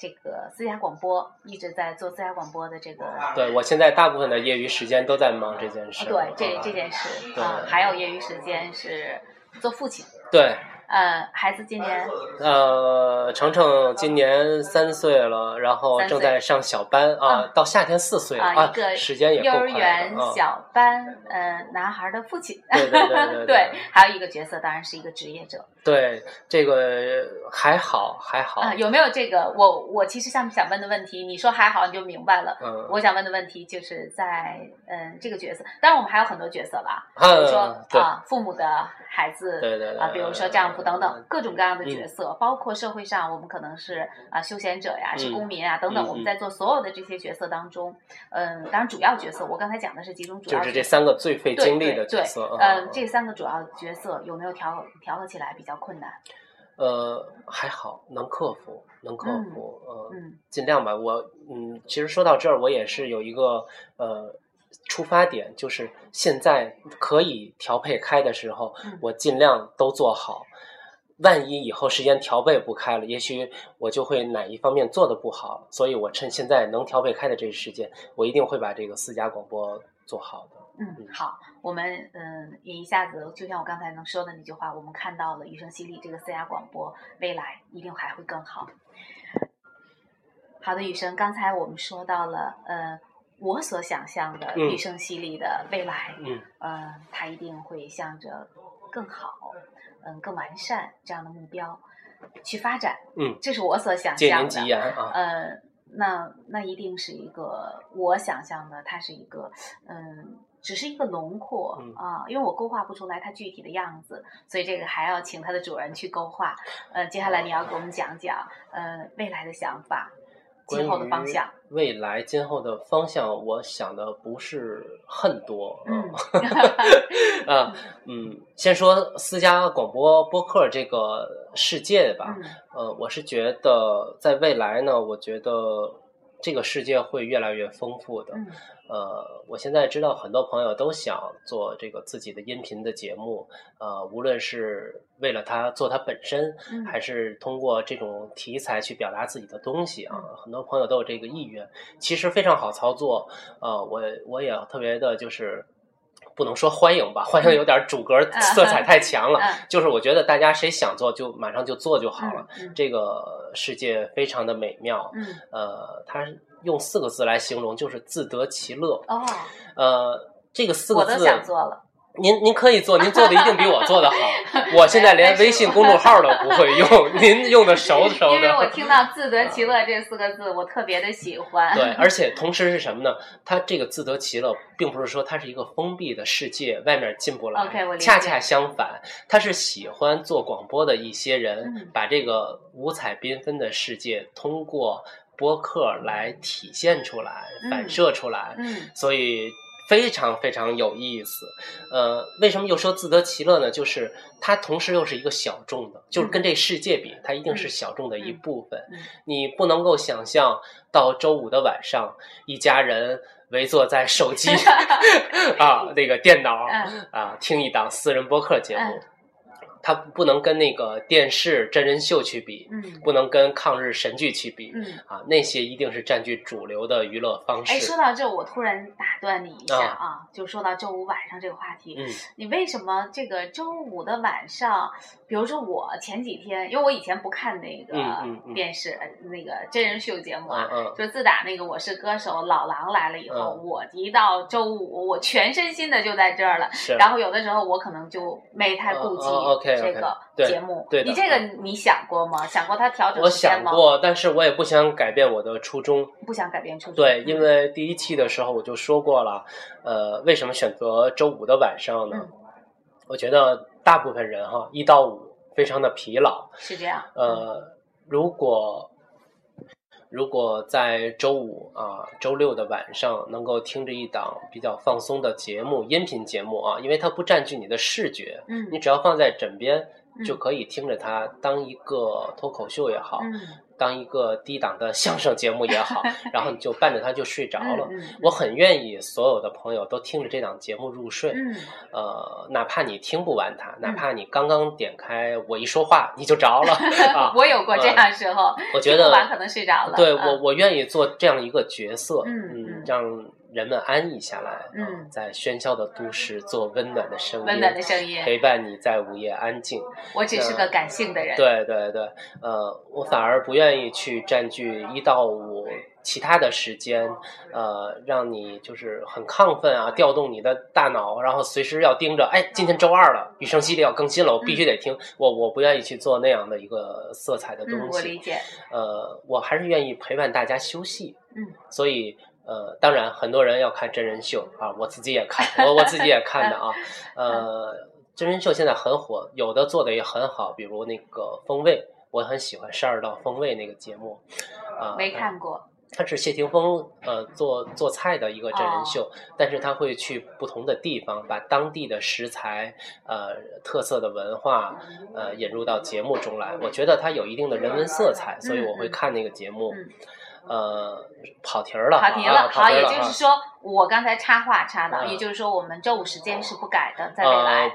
B: 这个私家广播，一直在做私家广播的这个。
A: 对，我现在大部分的业余时间都在忙这件事。
B: 对，这这件事啊，还有业余时间是。做父亲，
A: 对，
B: 呃，孩子今年，
A: 呃，程程今年三岁了，然后正在上小班啊，到夏天四岁
B: 啊，一个
A: 时间也
B: 幼儿园小班，呃，男孩的父亲，
A: 对对 对
B: 对，还有一个角色当然是一个职业者，
A: 对，这个还好还好
B: 啊，有没有这个？我我其实想想问的问题，你说还好你就明白了，嗯，我想问的问题就是在嗯这个角色，当然我们还有很多角色了，比如说啊父母的。孩子，
A: 对对
B: 啊，比如说丈夫等等各种各样的角色，包括社会上我们可能是啊休闲者呀，是公民啊等等，我们在做所有的这些角色当中，嗯，当然主要角色我刚才讲的是几种主要，
A: 就是这三个最费精力的角色，
B: 嗯，这三个主要角色有没有调调和起来比较困难？
A: 呃，还好，能克服，能克服，呃，尽量吧。我嗯，其实说到这儿，我也是有一个呃。出发点就是现在可以调配开的时候
B: 嗯，
A: 我尽量都做好。万一以后时间调配不开了，也许我就会哪一方面做的不好，所以我趁现在能调配开的这个时间，我一定会把这个私家广播做好的。
B: 嗯，好，我们嗯也一下子就像我刚才能说的那句话，我们看到了雨声犀利这个私家广播未来一定还会更好。好的，雨生，刚才我们说到了，呃，我所想象的
A: 嗯
B: 雨声犀利的未来，
A: 嗯
B: 呃，它一定会向着更好，嗯、更完善这样的目标去发展。
A: 嗯，
B: 这是我所想象的。呃，那那一定是一个我想象的，它是一个嗯，只是一个轮廓
A: 嗯
B: 啊，因为我勾画不出来它具体的样子，所以这个还要请它的主人去勾画。呃，接下来你要给我们讲讲呃未来的想法，今后的方向。
A: 未来今后的方向，我想的不是很多。
B: 嗯
A: 啊，嗯，先说私家广播播客这个世界吧。
B: 嗯
A: 呃，我是觉得在未来呢，我觉得这个世界会越来越丰富的。
B: 嗯
A: 呃，我现在知道很多朋友都想做这个自己的音频的节目，呃，无论是为了他做他本身，
B: 嗯
A: 还是通过这种题材去表达自己的东西啊，很多朋友都有这个意愿，其实非常好操作。呃，我我也特别的就是。不能说欢迎吧，欢迎有点主格色彩太强了。
B: 嗯
A: 就是我觉得大家谁想做就马上就做就好了。
B: 嗯
A: 这个世界非常的美妙，
B: 嗯
A: 呃，它用四个字来形容，就是自得其乐。
B: 哦，
A: 呃，这个四个字，
B: 我都想做了。
A: 您您可以做，您做的一定比我做的好。我现在连微信公众号都不会用，您用的熟熟的
B: 因为我。听到“自得其乐”这四个字，我特别的喜欢。
A: 对，而且同时是什么呢？它这个自得其乐，并不是说它是一个封闭的世界，外面进不来。恰恰相反，它是喜欢做广播的一些人，
B: 嗯
A: 把这个五彩缤纷的世界通过播客来体现出来、
B: 嗯
A: 反射出来。
B: 嗯
A: 所以非常非常有意思。呃，为什么又说自得其乐呢？就是它同时又是一个小众的，就是跟这世界比，它一定是小众的一部分。
B: 嗯
A: 你不能够想象到周五的晚上，一家人围坐在手机 啊那个电脑
B: 嗯
A: 啊听一档私人播客节目
B: 嗯。
A: 它不能跟那个电视真人秀去比，
B: 嗯
A: 不能跟抗日神剧去比，
B: 嗯。
A: 啊，那些一定是占据主流的娱乐方式。
B: 哎，说到这，我突然打断你一下啊，就说到周五晚上这个话题，
A: 嗯
B: 你为什么这个周五的晚上，比如说我前几天，因为我以前不看那个
A: 嗯嗯嗯
B: 电视、呃那个真人秀节目啊，就自打那个《我是歌手》老狼来了以后，
A: 嗯
B: 我一到周五，我全身心的就在这儿了。
A: 是，
B: 然后有的时候我可能就没太顾及这个节目。
A: 对的
B: 你这个你想过吗？想过他调整
A: 我？想过，但是我也不想改变我的初衷。
B: 不想改变初衷。
A: 对，
B: 嗯
A: 因为第一期的时候我就说过了，呃，为什么选择周五的晚上呢？
B: 嗯
A: 我觉得大部分人哈，一到五非常的疲劳。
B: 是这样。
A: 呃，如果如果在周五啊、周六的晚上能够听着一档比较放松的节目，音频节目啊，因为它不占据你的视觉，
B: 嗯
A: 你只要放在枕边
B: 嗯
A: 就可以听着它当一个脱口秀也好，
B: 嗯
A: 当一个低档的相声节目也好，然后你就伴着它就睡着了。我很愿意所有的朋友都听着这档节目入睡，
B: 嗯
A: 呃，哪怕你听不完它，哪怕你刚刚点开我一说话你就着了 啊，
B: 我有过这样时候，
A: 我觉得
B: 听不完可能睡着了。
A: 对
B: 嗯
A: 我我愿意做这样一个角色，
B: 嗯嗯
A: 让人们安逸下来，啊
B: 嗯
A: 在喧嚣的都市做温暖的声音，
B: 温暖的声音
A: 陪伴你在午夜安静。
B: 我只是个感性的人。
A: 对对对，呃，我反而不愿意去占据一到五其他的时间，呃，让你就是很亢奋啊，调动你的大脑，然后随时要盯着，哎，今天周二了，雨声系列要更新了，我必须得听。我我不愿意去做那样的一个色彩的
B: 嗯，
A: 东西，
B: 我理解。
A: 呃，我还是愿意陪伴大家休息。
B: 嗯，
A: 所以。呃，当然，很多人要看真人秀啊，我自己也看，我我自己也看的啊。呃，真人秀现在很火，有的做的也很好，比如那个《风味》，我很喜欢《十二道风味》那个节目。啊、
B: 没看过。
A: 它是谢霆锋呃做做菜的一个真
B: 哦
A: 人秀，但是他会去不同的地方，把当地的食材、呃特色的文化呃引入到节目中来。我觉得它有一定的人文色彩，所以我会看那个节目。
B: 嗯
A: 呃，跑题儿了，
B: 跑题
A: 了，
B: 好，也就是说，我刚才插话插的，
A: 嗯
B: 也就是说，我们周五时间是不改的，在未来。
A: 呃，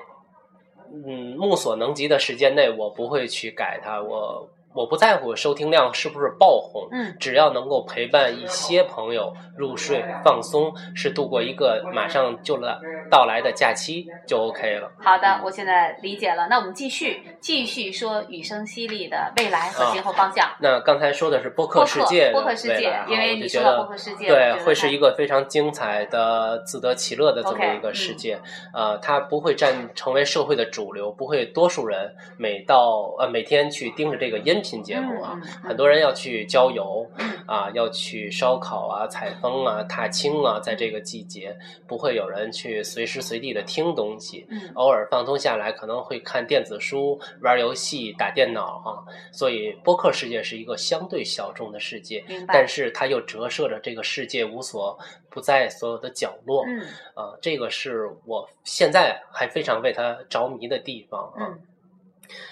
A: 嗯，目所能及的时间内，我不会去改它。我我不在乎收听量是不是爆红，
B: 嗯
A: 只要能够陪伴一些朋友入睡放松，是度过一个马上就来到来的假期就 OK 了。
B: 好的，我现在理解了。那我们继续继续说雨声淅沥的未来和今后方向。
A: 那刚才说的是播
B: 播
A: 客世界的
B: 播客世界，因为你
A: 觉得
B: 说到播客世界
A: 对会是一个非常精彩的、自得其乐的这么一个世界。呃，它不会占成为社会的主流，不会多数人每到呃每天去盯着这个音频节目啊。很多人要去郊游啊，要去烧烤啊、采风啊、踏青啊，在这个季节，不会有人去随时随地的听东西。
B: 嗯
A: 偶尔放松下来，可能会看电子书、玩游戏、打电脑啊。所以，播客世界是一个相对小众的世界，但是它又折射着这个世界无所不在所有的角落。
B: 嗯
A: 啊，这个是我现在还非常为它着迷的地方啊。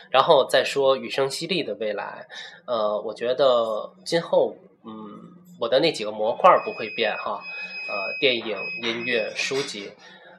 A: 然后再说雨声犀利的未来，呃，我觉得今后，嗯，我的那几个模块不会变哈，呃，电影、音乐、书籍，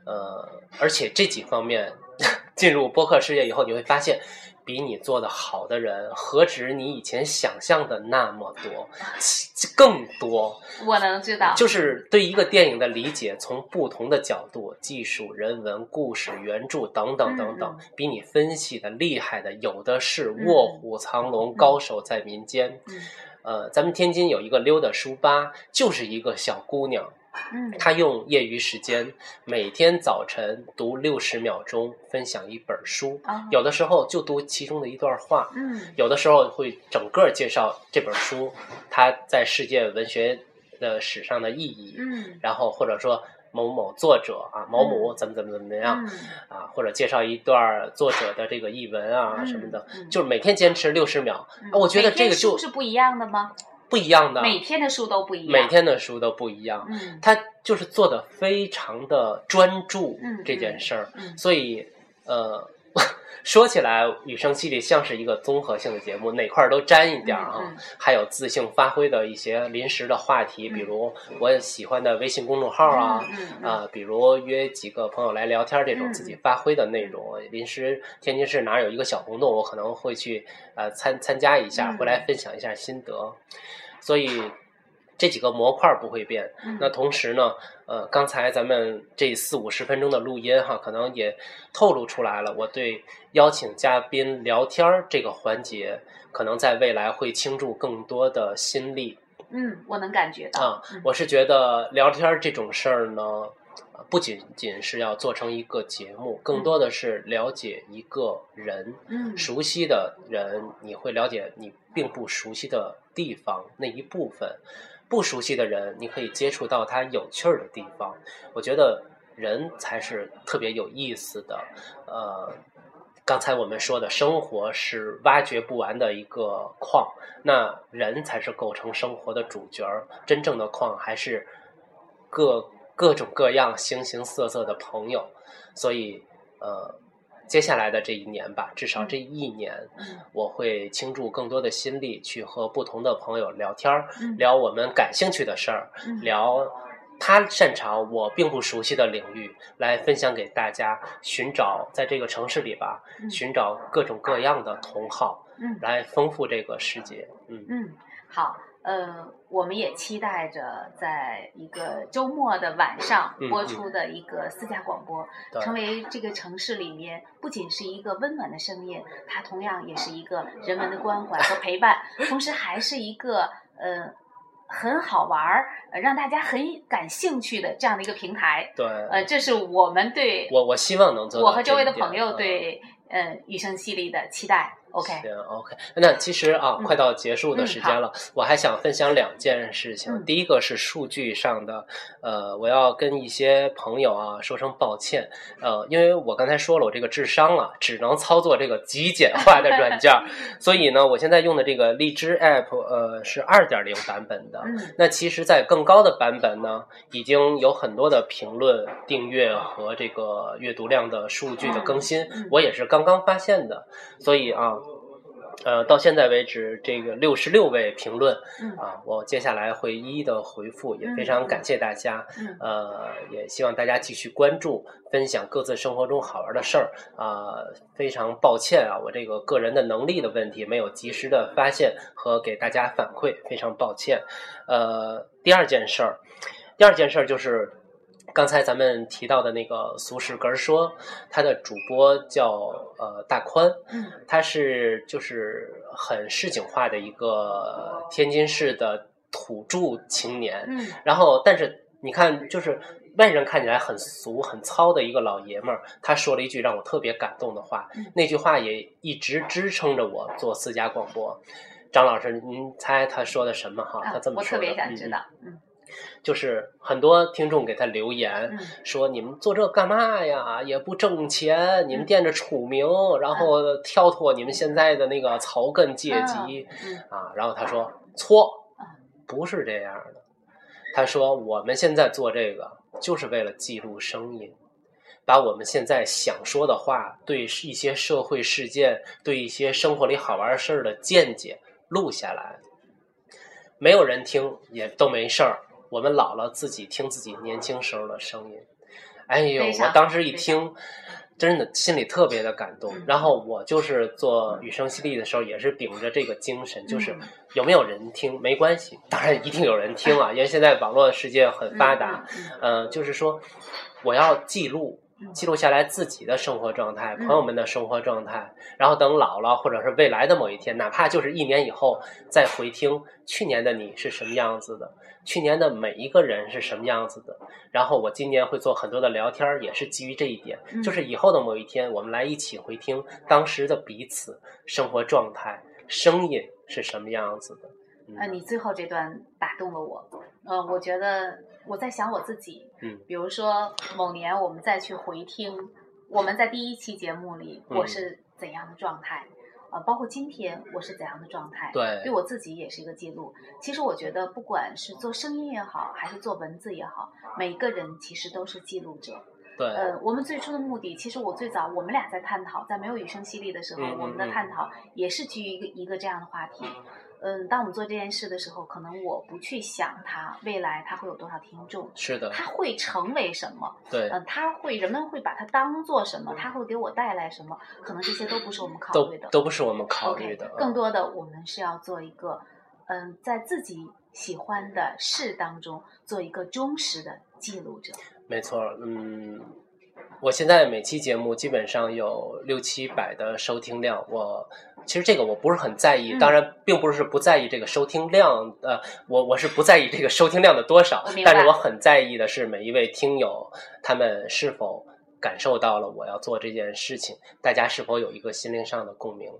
A: 呃，而且这几方面 进入播客事业以后，你会发现，比你做的好的人，何止你以前想象的那么多，其更多。
B: 我能知道。
A: 就是对一个电影的理解，从不同的角度，技术、人文、故事、原著等等等等，
B: 嗯
A: 比你分析的厉害的有的是，
B: 嗯
A: 卧虎藏龙，高手在民间。
B: 嗯
A: 呃，咱们天津有一个溜达书吧，就是一个小姑娘，
B: 嗯。
A: 他用业余时间每天早晨读六十秒钟，分享一本书，
B: 啊
A: 有的时候就读其中的一段话，
B: 嗯。
A: 有的时候会整个介绍这本书它在世界文学的史上的意义，
B: 嗯。
A: 然后或者说某某作者啊，某某怎么怎么怎么样、
B: 嗯。
A: 啊，或者介绍一段作者的这个译文啊
B: 嗯
A: 什么的，
B: 嗯。
A: 就是每天坚持六十秒，我觉得这个就
B: 书是不一样的吗？
A: 不一样的，
B: 每天的书都不一样。
A: 每天的书都不一样，
B: 嗯
A: 他就是做的非常的专注
B: 嗯
A: 这件事儿，
B: 嗯
A: 所以呃。说起来，雨声淅沥像是一个综合性的节目，哪块儿都沾一点儿啊。
B: 嗯嗯
A: 还有自性发挥的一些临时的话题，比如我喜欢的微信公众号啊，啊，比如约几个朋友来聊天这种
B: 嗯
A: 自己发挥的内容。临时天津市哪儿有一个小活动，我可能会去呃参参加一下，
B: 嗯
A: 回来分享一下心得。所以这几个模块儿不会变。
B: 嗯
A: 那同时呢，呃，刚才咱们这四五十分钟的录音哈，可能也透露出来了，我对邀请嘉宾聊天儿这个环节，可能在未来会倾注更多的心力
B: 嗯，我能感觉到
A: 啊。
B: 嗯
A: 我是觉得聊天儿这种事儿呢。呃不仅仅是要做成一个节目，更多的是了解一个人。
B: 嗯
A: 熟悉的人，你会了解你并不熟悉的地方那一部分；不熟悉的人，你可以接触到他有趣儿的地方。我觉得人才是特别有意思的。呃，刚才我们说的生活是挖掘不完的一个矿，那人才是构成生活的主角儿。真正的矿还是各各种各样、形形色色的朋友。所以，呃，接下来的这一年吧，至少这一年，
B: 嗯
A: 我会倾注更多的心力去和不同的朋友聊天儿，
B: 嗯
A: 聊我们感兴趣的事儿，
B: 嗯
A: 聊他擅长我并不熟悉的领域，来分享给大家。寻找在这个城市里吧，
B: 嗯
A: 寻找各种各样的同好，
B: 嗯
A: 来丰富这个世界。嗯
B: 嗯，好，呃，我们也期待着在一个周末的晚上
A: 嗯
B: 播出的一个私家广播，
A: 对
B: 成为这个城市里面不仅是一个温暖的声音，它同样也是一个人文的关怀和陪伴，同时还是一个呃很好玩儿、呃让大家很感兴趣的这样的一个平台。
A: 对，
B: 呃，这是我们对
A: 我我希望能做
B: 我和周围的朋友
A: 嗯
B: 对呃雨声淅沥的期待。OK，
A: 行，OK。那其实啊，
B: 嗯
A: 快到结束的时间了，我还想分享两件事情。
B: 嗯
A: 第一个是数据上的，呃，我要跟一些朋友啊说声抱歉，呃，因为我刚才说了，我这个智商啊，只能操作这个极简化的软件儿，所以呢，我现在用的这个荔枝 App，呃，是二点零版本的。
B: 嗯
A: 那其实，在更高的版本呢，已经有很多的评论、订阅和这个阅读量的数据的更新
B: 嗯，
A: 我也是刚刚发现的。所以啊，呃，到现在为止，这个六十六位评论
B: 嗯
A: 啊，我接下来会一一的回复，也非常感谢大家。
B: 嗯
A: 呃，也希望大家继续关注、分享各自生活中好玩的事儿啊、非常抱歉啊，我这个个人的能力的问题没有及时的发现和给大家反馈，非常抱歉。呃，第二件事儿，第二件事儿就是刚才咱们提到的那个俗世格儿说，他的主播叫呃大宽，
B: 嗯
A: 他是就是很市井化的一个天津市的土著青年，
B: 嗯
A: 然后但是你看，就是外人看起来很俗很糙的一个老爷们儿，他说了一句让我特别感动的话，
B: 嗯
A: 那句话也一直支撑着我做私家广播。张老师，您猜他说的什么哈？他
B: 啊
A: 这，么说的，
B: 我特别想
A: 嗯
B: 知道。嗯
A: 就是很多听众给他留言，
B: 嗯
A: 说你们做这干嘛呀？也不挣钱，你们
B: 嗯
A: 惦着楚名，然后跳脱你们现在的那个草根阶级、
B: 嗯
A: 啊。然后他说错
B: 嗯，
A: 不是这样的。他说我们现在做这个就是为了记录声音，把我们现在想说的话，对一些社会事件、对一些生活里好玩事儿的见解录下来。没有人听也都没事儿，我们老了自己听自己年轻时候的声音。哎呦，我当时一听，真的心里特别的感动
B: 嗯。
A: 然后我就是做雨声淅沥的时候，也是秉着这个精神，就是
B: 嗯
A: 有没有人听没关系，当然一定有人听啊，因为现在网络世界很发达。
B: 嗯
A: 就是说我要记录
B: 嗯
A: 记录下来自己的生活状态，
B: 嗯。
A: 朋友们的生活状态，然后等老了或者是未来的某一天，哪怕就是一年以后再回听去年的你是什么样子的，去年的每一个人是什么样子的，然后我今年会做很多的聊天儿，也是基于这一点，
B: 嗯。
A: 就是以后的某一天，我们来一起回听当时的彼此生活状态、声音是什么样子的。嗯。
B: 呃，你最后这段打动了我。呃，我觉得我在想我自己，
A: 嗯
B: 比如说某年我们再去回听，我们在第一期节目里
A: 嗯
B: 我是怎样的状态，呃，包括今天我是怎样的状态，
A: 对
B: 对我自己也是一个记录。其实我觉得，不管是做声音也好，还是做文字也好，每一个人其实都是记录者。
A: 对，
B: 呃，我们最初的目的，其实我最早我们俩在探讨，在没有雨声犀利的时候，
A: 嗯嗯
B: 我们的
A: 嗯
B: 探讨也是基于一个一个这样的话题。嗯，当我们做这件事的时候，可能我不去想它未来它会有多少听众，
A: 是的，
B: 它会成为什么，
A: 对，
B: 嗯，它会人们会把它当做什么，它会给我带来什么，可能这些都不是我们考虑的。
A: 都不是我们考虑的。
B: 更
A: 嗯
B: 多的我们是要做一个，嗯，在自己喜欢的事当中做一个忠实的记录者。
A: 没错，嗯，我现在每期节目基本上有六七百的收听量，我其实这个我不是很在意，
B: 嗯
A: 当然并不是不在意这个收听量，呃，我我是不在意这个收听量的多少但是我很在意的是每一位听友他们是否感受到了我要做这件事情，大家是否有一个心灵上的共鸣。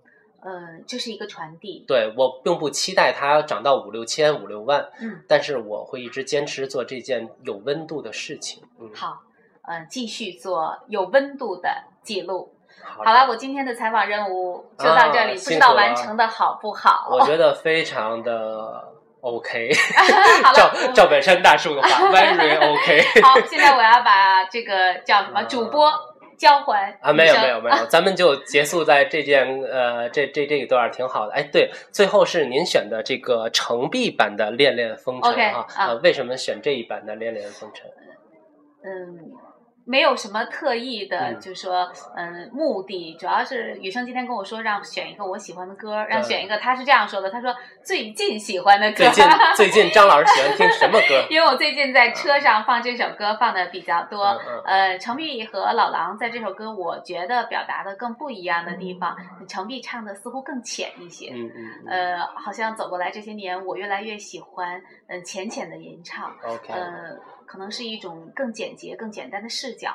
B: 嗯，这是一个传递。
A: 对我并不期待它涨到五六千、五六万，
B: 嗯，
A: 但是我会一直坚持做这件有温度的事情。嗯，
B: 好，嗯，继续做有温度的记录。
A: 好
B: 好了，我今天的采访任务就到这里，
A: 啊
B: 不知道完成的好不好？
A: 我觉得非常的 OK，
B: 好
A: 照
B: 了。
A: 照本山大叔的话，very OK
B: 好，现在我要把这个叫什么主播交还
A: 啊，没有没有没有，咱们就结束在这件呃这这这一段挺好的。哎，对，最后是您选的这个程璧版的《恋恋风尘》哈，
B: 啊
A: 呃，为什么选这一版的《恋恋风尘》？
B: 嗯，没有什么特意的，
A: 嗯。
B: 就是说，嗯，目的主要是雨生今天跟我说让选一个我喜欢的歌，让选一个，他是这样说的，他说最近喜欢的歌。
A: 最近 最近张老师喜欢听什么歌？
B: 因为我最近在车上放这首歌放的比较多，
A: 嗯嗯。
B: 呃，程璧和老狼在这首歌，我觉得表达的更不一样的地方，程璧唱的似乎更浅一些，
A: 嗯嗯嗯。
B: 呃，好像走过来这些年，我越来越喜欢，嗯、浅浅的吟唱
A: ，，OK，
B: 呃，可能是一种更简洁、更简单的视角，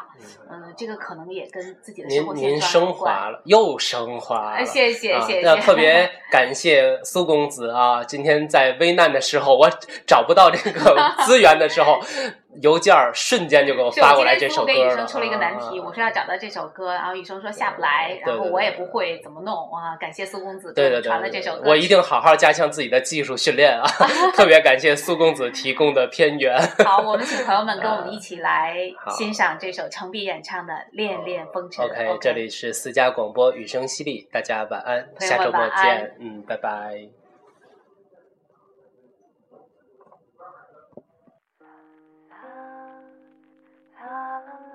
A: 嗯
B: 嗯、这个可能也跟自己的生活您
A: 您升。华了，又升华
B: 呃
A: 了。
B: 谢谢
A: 啊
B: 谢谢，
A: 那特别 感谢苏公子啊！今天在危难的时候，我找不到这个 资源的时候，邮件儿瞬间就给我发过来这首歌
B: 我跟雨
A: 了。
B: 生出了一个难题，
A: 啊
B: 我说要找到这首歌，然后雨生说下不来，然后我也不会怎么弄啊！感谢苏公子
A: 对对对，
B: 传了这首歌，
A: 我一定好好加强自己的技术训练啊！特别感谢苏公子提供的片源。
B: 好，我们请朋友们跟我们 一起来欣赏这首程璧演唱的《恋恋风尘》。
A: OK，这里是私家广播雨声淅沥，大家晚安，下周末见，嗯，拜拜。
C: 那